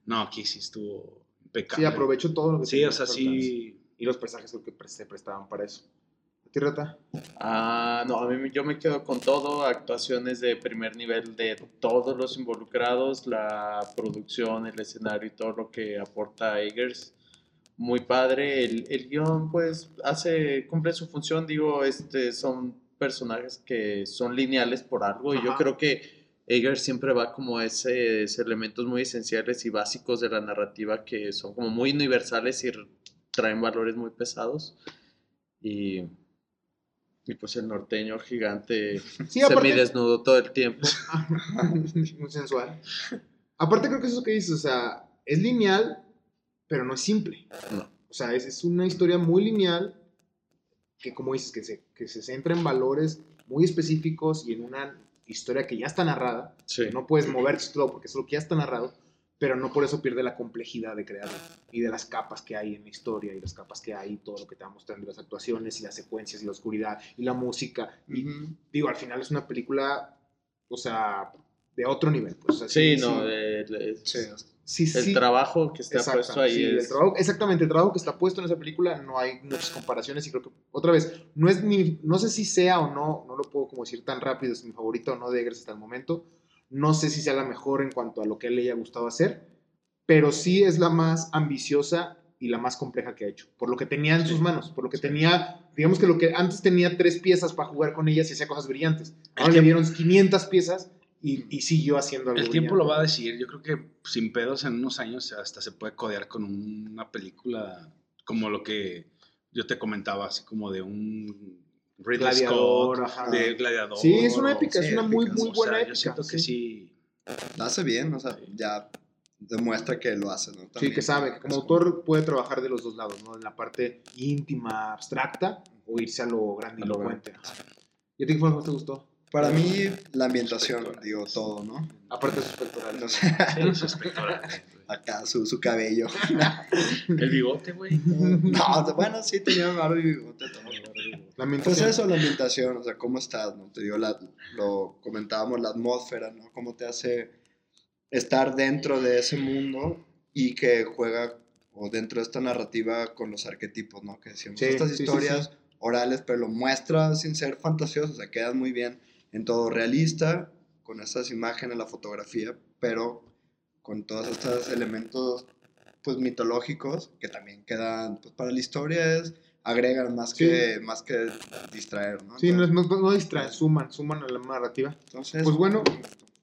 No, aquí sí estuvo impecable. Sí, aprovecho todo lo que Sí, o sea, sí. Y los paisajes creo que se prestaban para eso. ¿A ti, Rata? Ah, no, a mí yo me quedo con todo, actuaciones de primer nivel de todos los involucrados, la producción, el escenario y todo lo que aporta Eggers. Muy padre, el, el guion pues hace, cumple su función, digo, este, son personajes que son lineales por algo y yo Ajá. creo que Eggers siempre va como a esos elementos muy esenciales y básicos de la narrativa que son como muy universales y traen valores muy pesados. Y, y pues el norteño gigante Sí, aparte, semidesnudo todo el tiempo. muy sensual. Aparte creo que eso que dices, o sea, es lineal, pero no es simple. No. O sea, es, es una historia muy lineal que, como dices, que se, que se centra en valores muy específicos y en una historia que ya está narrada. Sí. que No puedes moverte todo porque es lo que ya está narrado, pero no por eso pierde la complejidad de crearlo y de las capas que hay en la historia y las capas que hay, todo lo que te va mostrando, las actuaciones y las secuencias y la oscuridad y la música. Y Ujú. digo, al final es una película o sea, de otro nivel. Pues, Sí, no, eh, el, Sí, sí, el sí. trabajo que está puesto ahí sí, el es... trabajo- exactamente, el trabajo que está puesto en esa película no hay muchas comparaciones y creo que, otra vez, no es ni, no sé si sea o no, no lo puedo como decir tan rápido, es mi favorito o no de Eggers hasta el momento, no sé si sea la mejor en cuanto a lo que a él le haya gustado hacer, pero sí es la más ambiciosa y la más compleja que ha hecho, por lo que tenía en sus manos, por lo que tenía, digamos que lo que antes tenía tres piezas para jugar con ellas y hacía cosas brillantes, ahora le dieron 500 piezas y, y siguió haciendo algo El tiempo lo va a decir. Yo creo que sin pedos en unos años hasta se puede codear con una película como lo que yo te comentaba, así como de un Ridley Gladiador, Scott, ajá. de Gladiador. Sí, es una o- épica, sí, es una muy, épicas, muy o buena sea, épica. Yo siento que sí. Lo hace bien, o sea, ya demuestra que lo hace, ¿no? Sí, También, que sabe, que como autor puede trabajar de los dos lados, ¿no? En la parte íntima, abstracta, o irse a lo grandilocuente. ¿Y a ti qué fue lo que te gustó? Para mí, la ambientación, digo, todo, ¿no? Aparte de sus pectorales. No sé, Sí, espectaculares, güey. acá su, su cabello. El bigote, güey. No, bueno, sí tenía barba y bigote, todo. La Pues eso, la ambientación, o sea, cómo estás, ¿no? Te digo, la, lo comentábamos, la atmósfera, ¿no? Cómo te hace estar dentro de ese mundo y que juega, o dentro de esta narrativa con los arquetipos, ¿no? Que decíamos, Sí, estas sí, sí, historias orales, pero lo muestra sin ser fantasioso, o sea, quedan muy bien en todo realista, con estas imágenes, la fotografía, pero con todos estos elementos, pues, mitológicos, que también quedan, pues, para la historia es agregan más Sí. que más que distraer, ¿no? Sí, no, Entonces, no, no distraen, suman, suman a la narrativa. entonces, Pues bueno,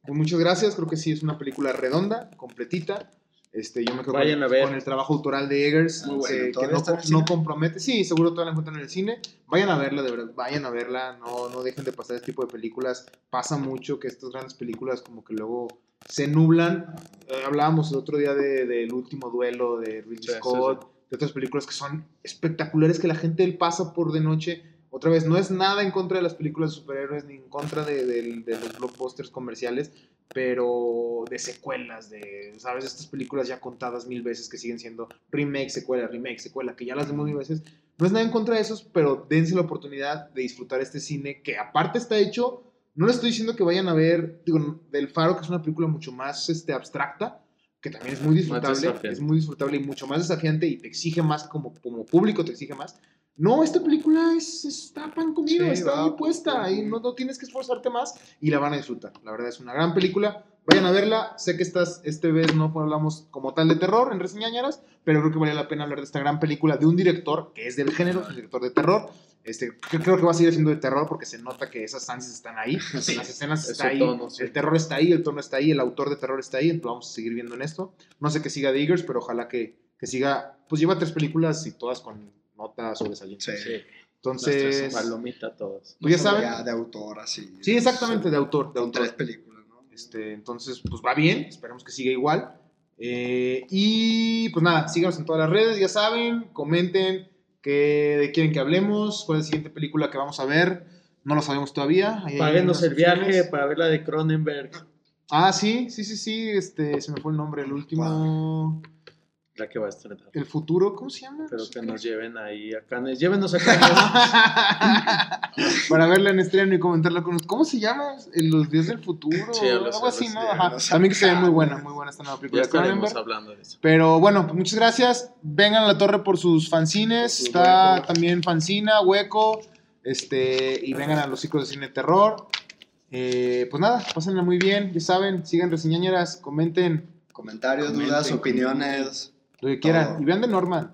Pues muchas gracias, creo que sí es una película redonda, completita. Este, yo me quedo Vayan con, a ver. con el trabajo autoral de Eggers, Muy bueno. que, que ¿Todavía no, no compromete. Sí, seguro todavía la encuentran en el cine. Vayan a verla, de verdad, vayan a verla. No, no dejen de pasar este tipo de películas. Pasa mucho que estas grandes películas como que luego se nublan. Eh, hablábamos el otro día de- del último duelo de Ridley Sí, sí, Scott, de otras películas que son espectaculares que la gente pasa por de noche. Otra vez, no es nada en contra de las películas de superhéroes ni en contra de, de- de los blockbusters comerciales, pero de secuelas, de, ¿sabes? Estas películas ya contadas mil veces que siguen siendo remake, secuela, remake, secuela, que ya las vemos mil veces. No es nada en contra de esos, pero dense la oportunidad de disfrutar este cine que aparte está hecho, no les estoy diciendo que vayan a ver, digo, Del Faro, que es una película mucho más este, abstracta, que también es muy disfrutable, es muy disfrutable y mucho más desafiante y te exige más como, como público, te exige más. No, esta película es, está pan comido, Sí, está muy puesta pues, y no, no tienes que esforzarte más y la van a disfrutar. La verdad es una gran película. Vayan a verla. Sé que estas, este vez no hablamos como tal de terror en reseñañeras, pero creo que vale la pena hablar de esta gran película de un director que es del género, es un director de terror. Este, que creo que va a seguir siendo de terror porque se nota que esas ansias están ahí, las escenas Es están ahí, tono, sí. el terror está ahí, el tono está ahí, el autor de terror está ahí, entonces vamos a seguir viendo en esto. No sé qué siga de Eagers, pero ojalá que, que siga, pues lleva tres películas y todas con nota sobresaliente. Sí. Sí, Entonces, palomita todos. pues ya saben. Ya de autor, así. Sí, exactamente, de autor, de Con tres autor. películas, ¿no? Este, entonces, pues va bien, esperamos que siga igual. Eh, y pues nada, síganos en todas las redes, ya saben, comenten qué de quieren que hablemos, cuál es la siguiente película que vamos a ver. No lo sabemos todavía. Páguenos el viaje para ver la de Cronenberg, Ah, sí, sí, sí, sí, este, se me fue el nombre, el último, la que va a estrenar. el futuro, ¿cómo se llama? Pero que nos lleven ahí a Cannes. Llévenos a Cannes. Para verla en estreno y comentarla con nosotros. ¿Cómo se llama? En Los días del futuro. Sí, algo así, ¿no? así. Ajá. También que se ve muy buena, muy buena esta nueva ya película de estaremos hablando de eso. Pero bueno, pues muchas gracias. Vengan a la torre por sus fanzines. Sus Está huecos. también Fancina, Hueco. Este, y vengan a los ciclos de cine terror. Eh, pues nada, pásenla muy bien. Ya saben, sigan reseñañeras, comenten Comentarios, Comenten, dudas, comenten. opiniones. Lo que quieran. Todo. Y vean de Norman.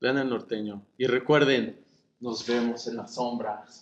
Vean el norteño. Y recuerden, nos vemos en las sombras.